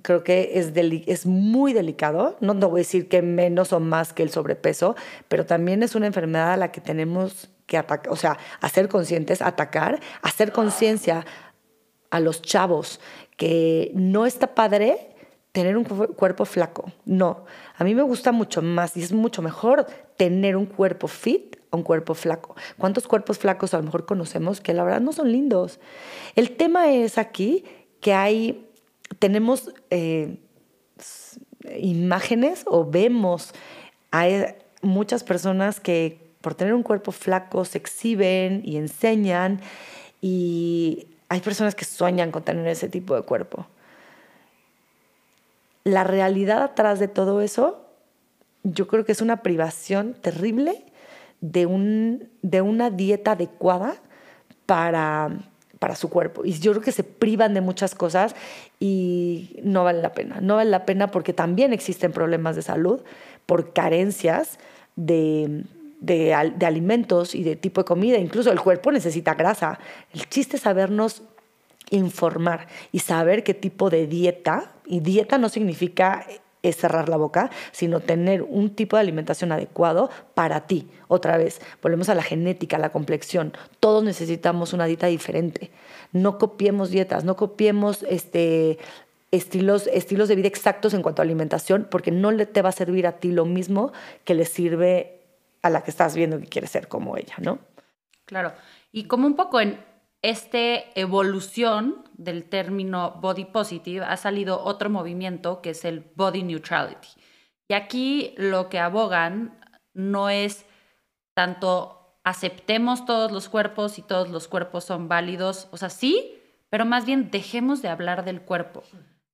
creo que es, es muy delicado. No, no voy a decir que menos o más que el sobrepeso, pero también es una enfermedad a la que tenemos que atacar, o sea, hacer conscientes, atacar, hacer conciencia a los chavos que no está padre tener un cuerpo flaco. No, a mí me gusta mucho más y es mucho mejor tener un cuerpo fit a un cuerpo flaco. ¿Cuántos cuerpos flacos a lo mejor conocemos que la verdad no son lindos? El tema es aquí que hay tenemos eh, imágenes o vemos a muchas personas que por tener un cuerpo flaco se exhiben y enseñan y hay personas que sueñan con tener ese tipo de cuerpo. La realidad atrás de todo eso, yo creo que es una privación terrible de, un, de una dieta adecuada para para su cuerpo. Y yo creo que se privan de muchas cosas y no vale la pena. No vale la pena porque también existen problemas de salud por carencias de, de, alimentos y de tipo de comida. Incluso el cuerpo necesita grasa. El chiste es sabernos informar y saber qué tipo de dieta, y dieta no significa es cerrar la boca, sino tener un tipo de alimentación adecuado para ti. Otra vez, volvemos a la genética, a la complexión. Todos necesitamos una dieta diferente. No copiemos dietas, no copiemos este, estilos, estilos de vida exactos en cuanto a alimentación, porque no le te va a servir a ti lo mismo que le sirve a la que estás viendo que quiere ser como ella, ¿no? Claro. Y como un poco en esta evolución del término body positive ha salido otro movimiento que es el body neutrality. Y aquí lo que abogan no es tanto aceptemos todos los cuerpos y todos los cuerpos son válidos, o sea, sí, pero más bien dejemos de hablar del cuerpo,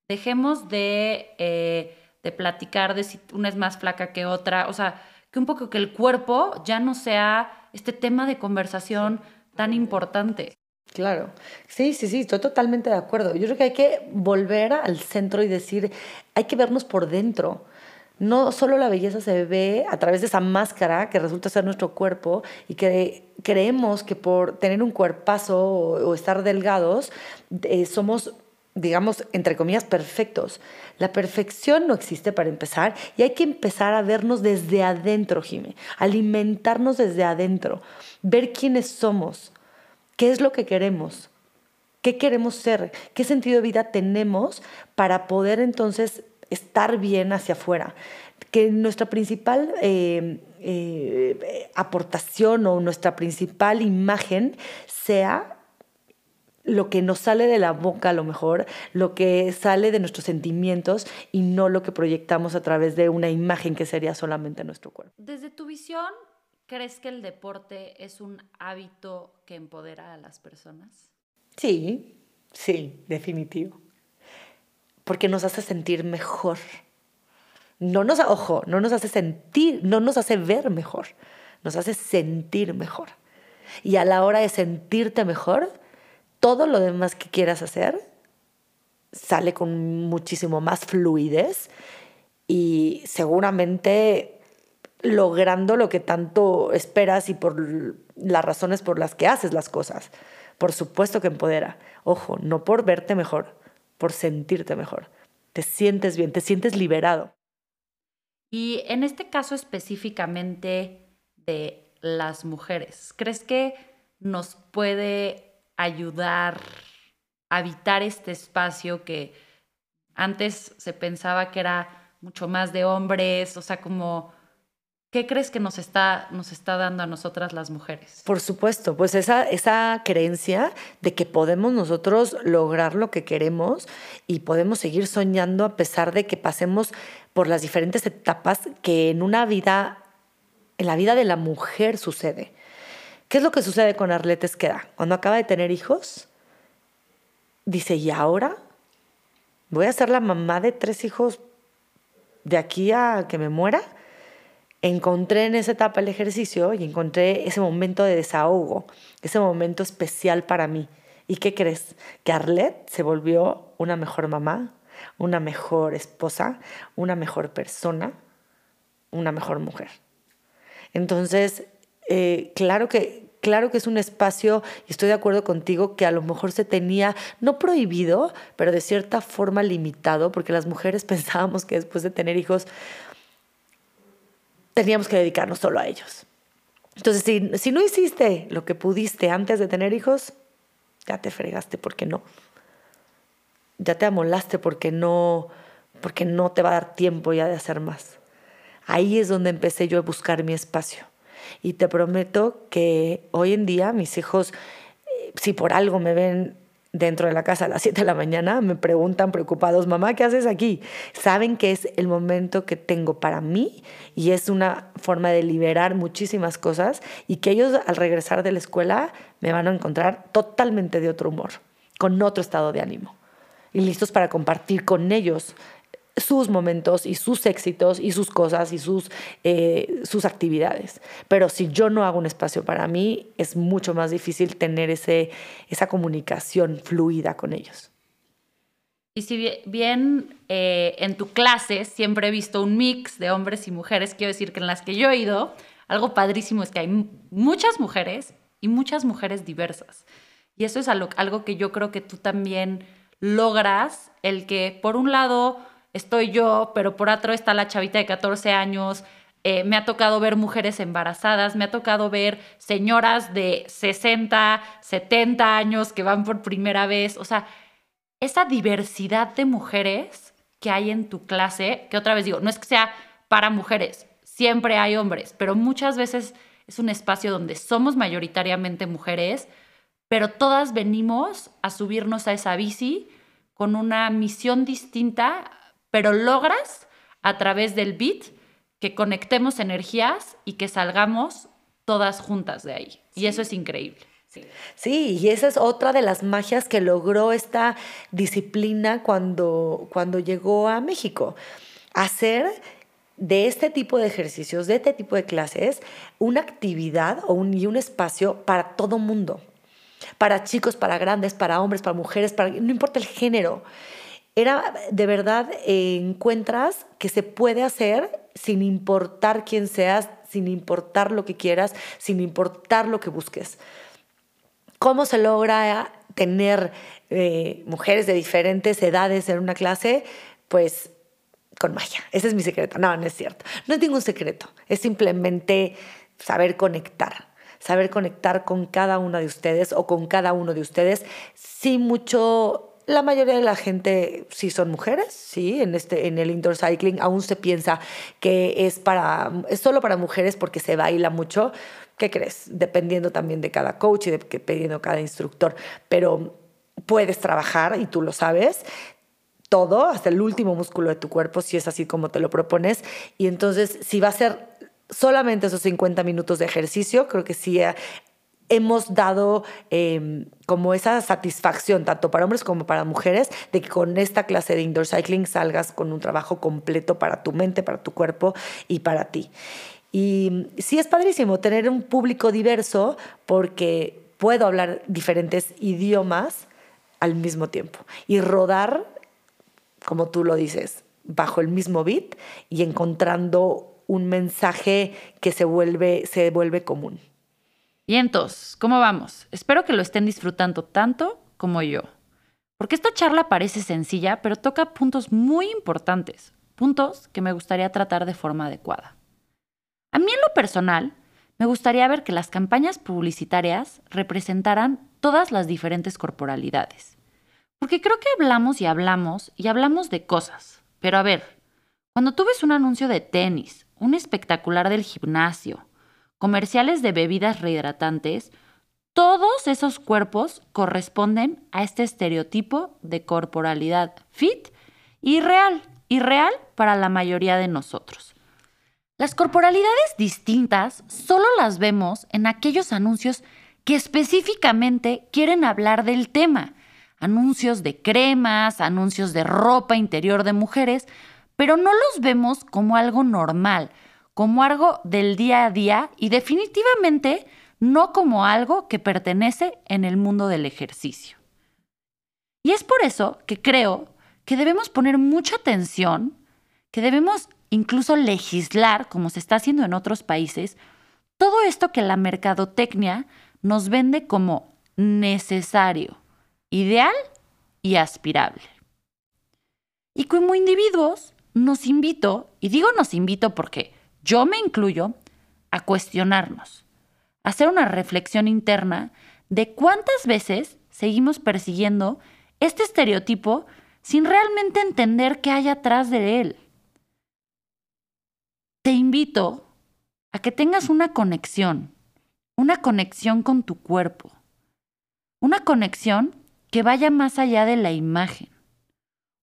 dejemos de, eh, de platicar de si una es más flaca que otra, o sea, que un poco que el cuerpo ya no sea este tema de conversación tan importante. Claro, sí, sí, sí, estoy totalmente de acuerdo. Yo creo que hay que volver al centro y decir, hay que vernos por dentro. No solo la belleza se ve a través de esa máscara que resulta ser nuestro cuerpo y que creemos que por tener un cuerpazo o, estar delgados eh, somos digamos, entre comillas, perfectos. La perfección no existe para empezar y hay que empezar a vernos desde adentro, Jime, alimentarnos desde adentro, ver quiénes somos, qué es lo que queremos, qué queremos ser, qué sentido de vida tenemos para poder entonces estar bien hacia afuera. Que nuestra principal eh, eh, aportación o nuestra principal imagen sea lo que nos sale de la boca a lo mejor, lo que sale de nuestros sentimientos y no lo que proyectamos a través de una imagen que sería solamente nuestro cuerpo. Desde tu visión, ¿crees que el deporte es un hábito que empodera a las personas? Sí, sí, definitivo. Porque nos hace sentir mejor. No nos, ojo, no nos hace sentir, no nos hace ver mejor, nos hace sentir mejor. Y a la hora de sentirte mejor, todo lo demás que quieras hacer sale con muchísimo más fluidez y seguramente logrando lo que tanto esperas y por las razones por las que haces las cosas. Por supuesto que empodera. Ojo, no por verte mejor, por sentirte mejor. Te sientes bien, te sientes liberado. Y en este caso específicamente de las mujeres, ¿crees que nos puede ayudar a habitar este espacio que antes se pensaba que era mucho más de hombres, o sea, como... ¿Qué crees que nos está, nos está dando a nosotras las mujeres? Por supuesto, pues esa, esa creencia de que podemos nosotros lograr lo que queremos y podemos seguir soñando a pesar de que pasemos por las diferentes etapas que en una vida, en la vida de la mujer sucede. ¿Qué es lo que sucede con Arlette Esqueda? Cuando acaba de tener hijos, dice, ¿y ahora? ¿Voy a ser la mamá de tres hijos de aquí a que me muera? Encontré en esa etapa el ejercicio y encontré ese momento de desahogo, ese momento especial para mí. ¿Y qué crees? Que Arlette se volvió una mejor mamá, una mejor esposa, una mejor persona, una mejor mujer. Entonces, eh, claro, que, claro que es un espacio, y estoy de acuerdo contigo, que a lo mejor se tenía, no prohibido, pero de cierta forma limitado, porque las mujeres <laughs> pensábamos que después de tener hijos teníamos que dedicarnos solo a ellos. Entonces, si, si no hiciste lo que pudiste antes de tener hijos, ya te fregaste porque no. Ya te amolaste porque no, porque no te va a dar tiempo ya de hacer más. Ahí es donde empecé yo a buscar mi espacio. Y te prometo que hoy en día mis hijos, eh, si por algo me ven dentro de la casa a las 7 de la mañana, me preguntan preocupados, mamá, ¿qué haces aquí? Saben que es el momento que tengo para mí y es una forma de liberar muchísimas cosas y que ellos al regresar de la escuela me van a encontrar totalmente de otro humor, con otro estado de ánimo y listos para compartir con ellos sus momentos y sus éxitos y sus cosas y sus, eh, sus actividades. Pero si yo no hago un espacio para mí, es mucho más difícil tener ese, esa comunicación fluida con ellos. Y si bien eh, en tu clase siempre he visto un mix de hombres y mujeres, quiero decir que en las que yo he ido, algo padrísimo es que hay muchas mujeres y muchas mujeres diversas. Y eso es algo, algo que yo creo que tú también logras, el que por un lado estoy yo, pero por otro está la chavita de 14 años. Eh, me ha tocado ver mujeres embarazadas, me ha tocado ver señoras de 60, 70 años que van por primera vez. O sea, esa diversidad de mujeres que hay en tu clase, que otra vez digo, no es que sea para mujeres, siempre hay hombres, pero muchas veces es un espacio donde somos mayoritariamente mujeres, pero todas venimos a subirnos a esa bici con una misión distinta pero logras a través del beat que conectemos energías y que salgamos todas juntas de ahí. Y eso es increíble. Sí. y esa es otra de las magias que logró esta disciplina cuando, cuando llegó a México. Hacer de este tipo de ejercicios, de este tipo de clases, una actividad o un, y un espacio para todo mundo. para chicos, para grandes, para hombres, para mujeres, para, no importa el género. Era de verdad, eh, encuentras que se puede hacer sin importar quién seas, sin importar lo que quieras, sin importar lo que busques. ¿Cómo se logra tener eh, mujeres de diferentes edades en una clase? Pues con magia. Ese es mi secreto. No, no es cierto. No es ningún secreto. Es simplemente saber conectar. Saber conectar con cada una de ustedes o con cada uno de ustedes sin mucho la mayoría de la gente sí son mujeres, sí, en, este, en el indoor cycling aún se piensa que es, para, es solo para mujeres porque se baila mucho. ¿Qué crees? Dependiendo también de cada coach y dependiendo de cada instructor, pero puedes trabajar y tú lo sabes todo, hasta el último músculo de tu cuerpo, si es así como te lo propones. Y entonces, si va a ser solamente esos 50 minutos de ejercicio, creo que sí hemos dado em, como esa satisfacción, tanto para hombres como para mujeres, de que con esta clase de indoor cycling salgas con un trabajo completo para tu mente, para tu cuerpo y para ti. Y sí es padrísimo tener un público diverso porque puedo hablar diferentes idiomas al mismo tiempo y rodar, como tú lo dices, bajo el mismo beat y encontrando un mensaje que se vuelve, se vuelve común. Vientos, ¿cómo vamos? Espero que lo estén disfrutando tanto como yo. Porque esta charla parece sencilla, pero toca puntos muy importantes, puntos que me gustaría tratar de forma adecuada. A mí en lo personal, me gustaría ver que las campañas publicitarias representaran todas las diferentes corporalidades. Porque creo que hablamos y hablamos y hablamos de cosas. Pero a ver, cuando tú ves un anuncio de tenis, un espectacular del gimnasio, comerciales de bebidas rehidratantes, todos esos cuerpos corresponden a este estereotipo de corporalidad fit y real, y real para la mayoría de nosotros. Las corporalidades distintas solo las vemos en aquellos anuncios que específicamente quieren hablar del tema. Anuncios de cremas, anuncios de ropa interior de mujeres, pero no los vemos como algo normal, como algo del día a día y definitivamente no como algo que pertenece en el mundo del ejercicio. Y es por eso que creo que debemos poner mucha atención, que debemos incluso legislar, como se está haciendo en otros países, todo esto que la mercadotecnia nos vende como necesario, ideal y aspirable. Y como individuos, nos invito, y digo nos invito porque yo me incluyo, a cuestionarnos, a hacer una reflexión interna de cuántas veces seguimos persiguiendo este estereotipo sin realmente entender qué hay atrás de él. Te invito a que tengas una conexión, una conexión con tu cuerpo, una conexión que vaya más allá de la imagen,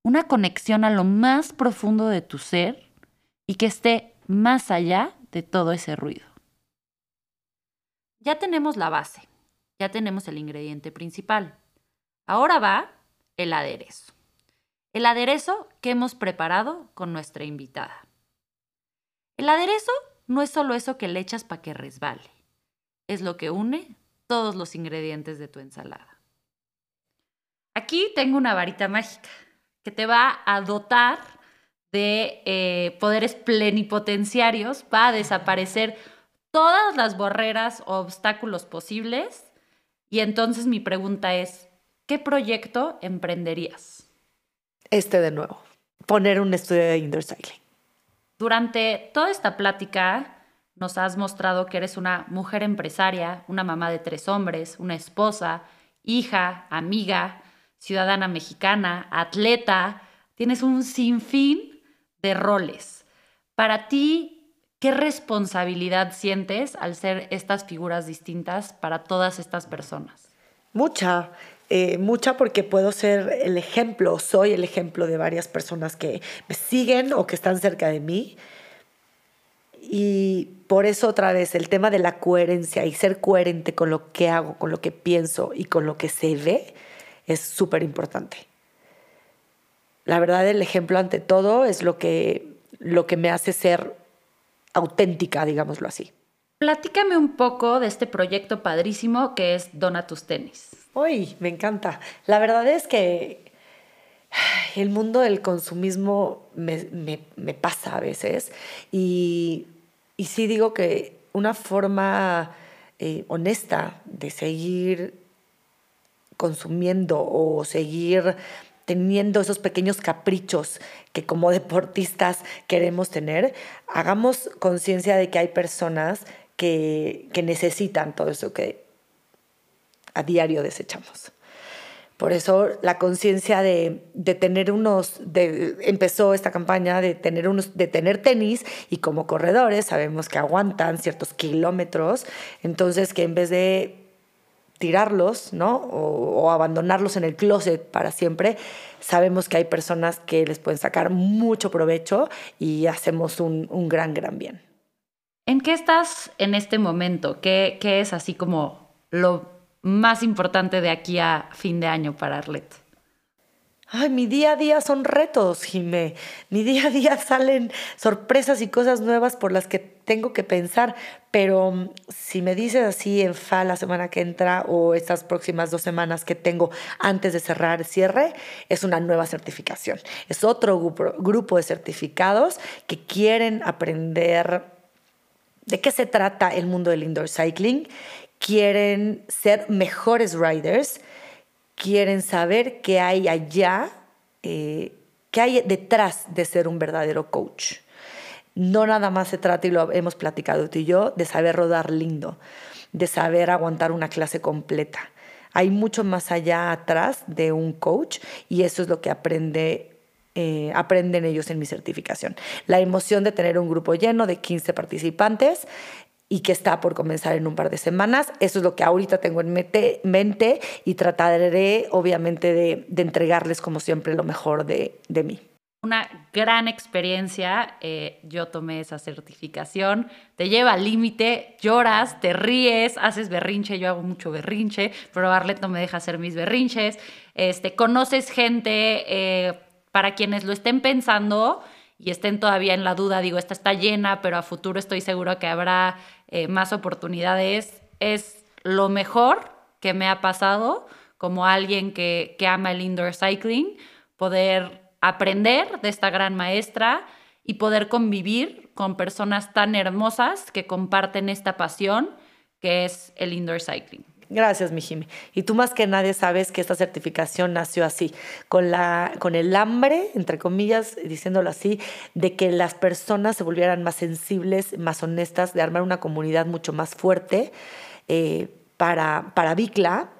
una conexión a lo más profundo de tu ser y que esté más allá de todo ese ruido. Ya tenemos la base, ya tenemos el ingrediente principal. Ahora va el aderezo. El aderezo que hemos preparado con nuestra invitada. El aderezo no es solo eso que le echas para que resbale, es lo que une todos los ingredientes de tu ensalada. Aquí tengo una varita mágica que te va a dotar de eh, poderes plenipotenciarios va a desaparecer todas las barreras o obstáculos posibles. Y entonces mi pregunta es, ¿qué proyecto emprenderías? Este de nuevo, poner un estudio de indoor cycling. Durante toda esta plática nos has mostrado que eres una mujer empresaria, una mamá de tres hombres, una esposa, hija, amiga, ciudadana mexicana, atleta. Tienes un sinfín de roles. Para ti, ¿qué responsabilidad sientes al ser estas figuras distintas para todas estas personas? Mucha, eh, mucha porque puedo ser el ejemplo, soy el ejemplo de varias personas que me siguen o que están cerca de mí. Y por eso otra vez el tema de la coherencia y ser coherente con lo que hago, con lo que pienso y con lo que se ve es súper importante la verdad el ejemplo ante todo es lo que, lo que me hace ser auténtica, digámoslo así. Platícame un poco de este proyecto padrísimo que es Dona tus tenis. Uy, me encanta. La verdad es que el mundo del consumismo me, pasa a veces y, y, sí digo que una forma eh, honesta de seguir consumiendo o seguir teniendo esos pequeños caprichos que como deportistas queremos tener, hagamos conciencia de que hay personas que, que necesitan todo eso que a diario desechamos. Por eso la conciencia de, de, tener unos, de, empezó esta campaña de tener unos, de tener tenis y como corredores sabemos que aguantan ciertos kilómetros, entonces que en vez de tirarlos, ¿no? O, abandonarlos en el closet para siempre, sabemos que hay personas que les pueden sacar mucho provecho y hacemos un, un gran, gran bien. ¿En qué estás en este momento? ¿Qué, qué es así como lo más importante de aquí a fin de año para Arlette? Ay, mi día a día son retos, Jimé. Mi día a día salen sorpresas y cosas nuevas por las que tengo que pensar. Pero mm, si me dices así en FA la semana que entra o estas próximas dos semanas que tengo antes de cerrar el cierre, es una nueva certificación. Es otro grupo, grupo de certificados que quieren aprender de qué se trata el mundo del indoor cycling quieren ser mejores riders, quieren saber qué hay allá, eh, qué hay detrás de ser un verdadero coach. No nada más se trata, y lo hemos platicado tú y yo, de saber rodar lindo, de saber aguantar una clase completa. Hay mucho más allá atrás de un coach y eso es lo que aprende eh, aprenden ellos en mi certificación. La emoción de tener un grupo lleno de 15 participantes y que está por comenzar en un par de semanas. Eso es lo que ahorita tengo en mente y trataré obviamente de, entregarles como siempre lo mejor de, mí. Una gran experiencia, eh, yo tomé esa certificación, te lleva al límite, lloras, te ríes, haces berrinche, yo hago mucho berrinche, pero Arlet no me deja hacer mis berrinches, este, conoces gente, eh, para quienes lo estén pensando, y estén todavía en la duda, digo, esta está llena, pero a futuro estoy seguro que habrá eh, más oportunidades, es lo mejor que me ha pasado como alguien que, que ama el indoor cycling, poder aprender de esta gran maestra y poder convivir con personas tan hermosas que comparten esta pasión que es el indoor cycling. Gracias, mi Jimmy. Y tú más que nadie sabes que esta certificación nació así, con, la, con el hambre, entre comillas, diciéndolo así, de que las personas se volvieran más sensibles, más honestas, de armar una comunidad mucho más fuerte. Eh, para, para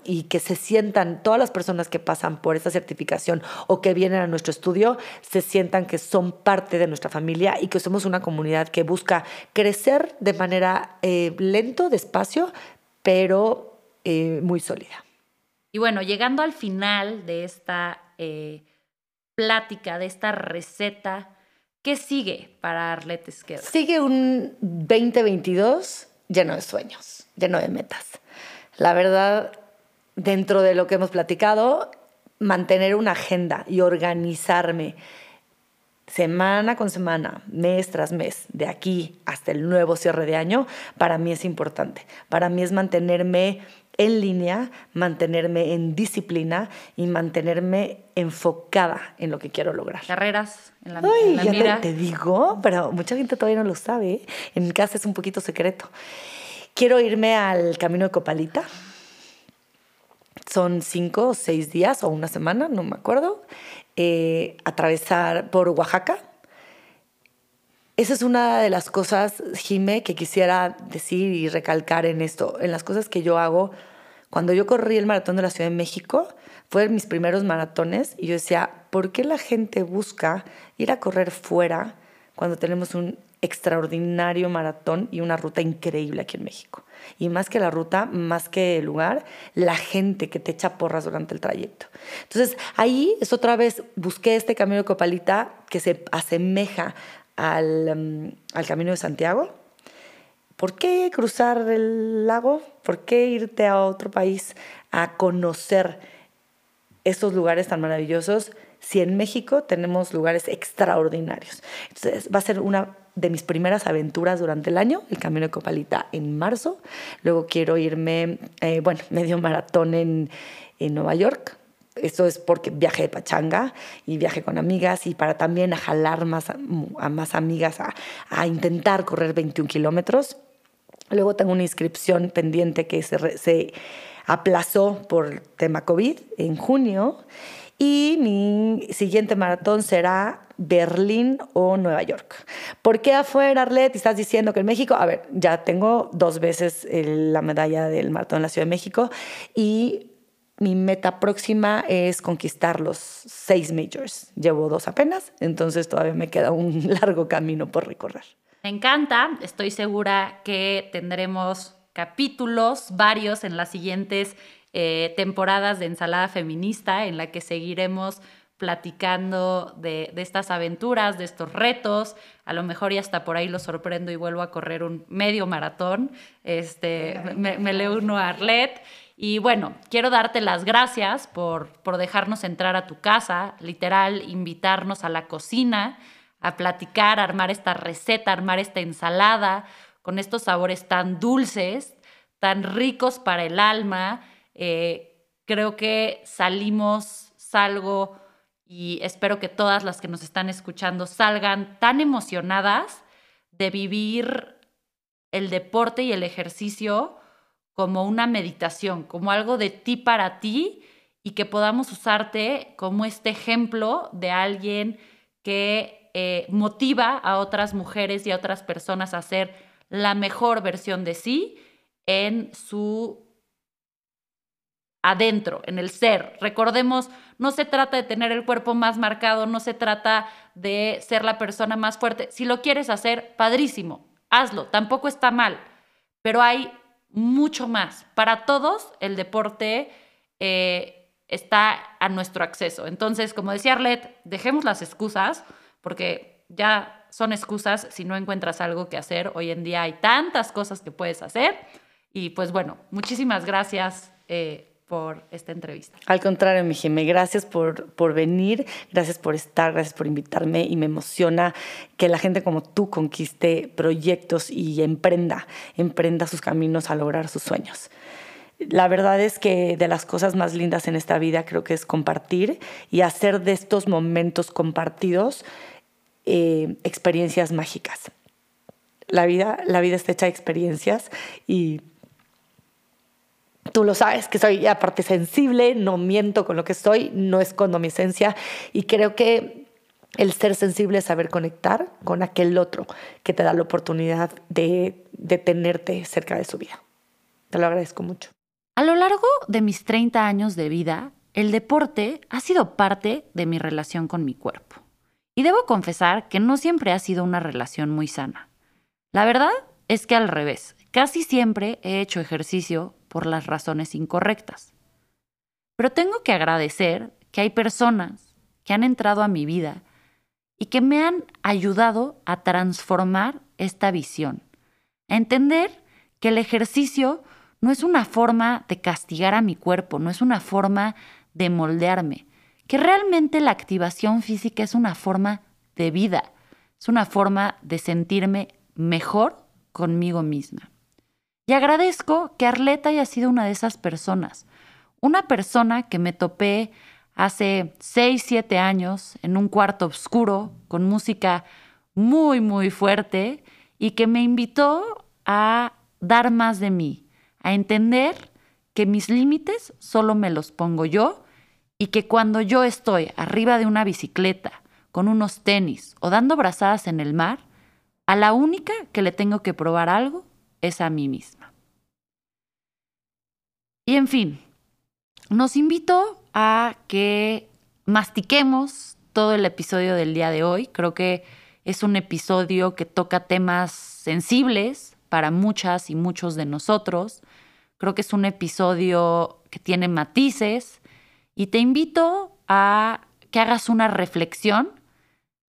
y que se sientan, todas las personas que pasan por esta certificación o que vienen a nuestro estudio, se sientan que son parte de nuestra familia y que somos una comunidad que busca crecer de manera eh, lento, despacio, pero eh, muy sólida. Y bueno, llegando al final de esta eh, plática, de esta receta, ¿qué sigue para Arlette Esquerra? Sigue un 2022 lleno de sueños, lleno de metas. La verdad, dentro de lo que hemos platicado, mantener una agenda y organizarme semana con semana, mes tras mes, de aquí hasta el nuevo cierre de año, para mí es importante. Para mí es mantenerme en línea, mantenerme en disciplina y mantenerme enfocada en lo que quiero lograr. Carreras en la, Ay, ya Te, digo, pero mucha gente todavía no lo sabe. En mi casa es un poquito secreto. Quiero irme al Camino de Copalita. Son cinco o seis días o una semana, no me acuerdo. Eh, atravesar por Oaxaca. Esa es una de las cosas, Jime, que quisiera decir y recalcar en esto. En las cosas que yo hago, cuando yo corrí el maratón de la Ciudad de México, fue mis primeros maratones y yo decía, ¿por qué la gente busca ir a correr fuera cuando tenemos un extraordinario maratón y una ruta increíble aquí en México? Y más que la ruta, más que el lugar, la gente que te echa porras durante el trayecto. Entonces, ahí es otra vez, busqué este camino de Copalita que se asemeja al, al Camino de Santiago. ¿Por qué cruzar el lago? ¿Por qué irte a otro país a conocer estos lugares tan maravillosos si en México tenemos lugares extraordinarios? Entonces va a ser una de mis primeras aventuras durante el año, el Camino de Copalita en marzo. Luego quiero irme, eh, bueno, <laughs> medio maratón en, en Nueva York. Esto es porque viaje de pachanga y viaje con amigas y para también a jalar más, a, más amigas a, a, intentar correr 21 kilómetros. Luego tengo una inscripción pendiente que se, se aplazó por tema COVID en junio y mi siguiente maratón será Berlín o Nueva York. ¿Por qué afuera, Arlet? ¿Estás diciendo que en México? A ver, ya tengo dos veces la medalla del maratón en la Ciudad de México y mi meta próxima es conquistar los seis majors. Llevo dos apenas, entonces todavía me queda un <laughs> largo camino por recorrer. Me encanta, estoy segura que tendremos capítulos, varios en las siguientes eh, temporadas de Ensalada Feminista, en la que seguiremos platicando de, estas aventuras, de estos retos. A lo mejor y hasta por ahí lo sorprendo y vuelvo a correr un medio maratón. Este, me, me le uno a Arlet. Y bueno, quiero darte las gracias por, por dejarnos entrar a tu casa, literal, invitarnos a la cocina, a platicar, armar esta receta, armar esta ensalada con estos sabores tan dulces, tan ricos para el alma. Eh, creo que salimos, salgo y espero que todas las que nos están escuchando salgan tan emocionadas de vivir el deporte y el ejercicio como una meditación, como algo de ti para ti y que podamos usarte como este ejemplo de alguien que eh, motiva a otras mujeres y a otras personas a ser la mejor versión de sí en su adentro, en el ser. Recordemos, no se trata de tener el cuerpo más marcado, no se trata de ser la persona más fuerte. Si lo quieres hacer, padrísimo, hazlo, tampoco está mal, pero hay mucho más. Para todos, el deporte eh, está a nuestro acceso. Entonces, como decía Arlet, dejemos las excusas, porque ya son excusas si no encuentras algo que hacer. Hoy en día hay tantas cosas que puedes hacer. Y pues bueno, muchísimas gracias. Eh, por esta entrevista. Al contrario, mi Jimé, gracias por, por venir, gracias por estar, gracias por invitarme y me emociona que la gente como tú conquiste proyectos y emprenda, emprenda sus caminos a lograr sus sueños. La verdad es que de las cosas más lindas en esta vida creo que es compartir y hacer de estos momentos compartidos eh, experiencias mágicas. La vida, la vida está hecha de experiencias y Tú lo sabes, que soy aparte sensible, no miento con lo que soy, no escondo mi esencia y creo que el ser sensible es saber conectar con aquel otro que te da la oportunidad de, de tenerte cerca de su vida. Te lo agradezco mucho. A lo largo de mis 30 años de vida, el deporte ha sido parte de mi relación con mi cuerpo. Y debo confesar que no siempre ha sido una relación muy sana. La verdad es que al revés, casi siempre he hecho ejercicio por las razones incorrectas. Pero tengo que agradecer que hay personas que han entrado a mi vida y que me han ayudado a transformar esta visión, a entender que el ejercicio no es una forma de castigar a mi cuerpo, no es una forma de moldearme, que realmente la activación física es una forma de vida, es una forma de sentirme mejor conmigo misma. Y agradezco que Arleta haya sido una de esas personas. Una persona que me topé hace 6, 7 años en un cuarto oscuro con música muy, muy fuerte y que me invitó a dar más de mí, a entender que mis límites solo me los pongo yo y que cuando yo estoy arriba de una bicicleta, con unos tenis o dando brazadas en el mar, a la única que le tengo que probar algo es a mí misma. Y en fin, nos invito a que mastiquemos todo el episodio del día de hoy. Creo que es un episodio que toca temas sensibles para muchas y muchos de nosotros. Creo que es un episodio que tiene matices y te invito a que hagas una reflexión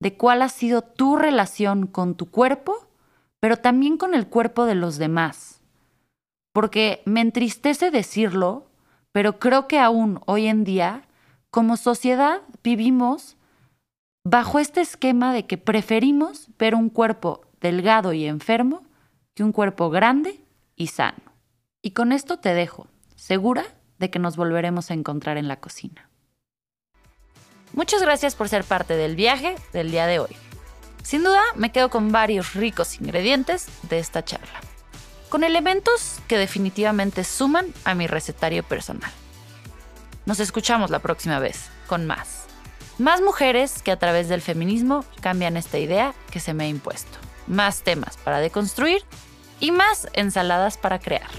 de cuál ha sido tu relación con tu cuerpo pero también con el cuerpo de los demás. Porque me entristece decirlo, pero creo que aún hoy en día, como sociedad, vivimos bajo este esquema de que preferimos ver un cuerpo delgado y enfermo que un cuerpo grande y sano. Y con esto te dejo, segura de que nos volveremos a encontrar en la cocina. Muchas gracias por ser parte del viaje del día de hoy. Sin duda, me quedo con varios ricos ingredientes de esta charla, con elementos que definitivamente suman a mi recetario personal. Nos escuchamos la próxima vez, con más. Más mujeres que a través del feminismo cambian esta idea que se me ha impuesto. Más temas para deconstruir y más ensaladas para crear.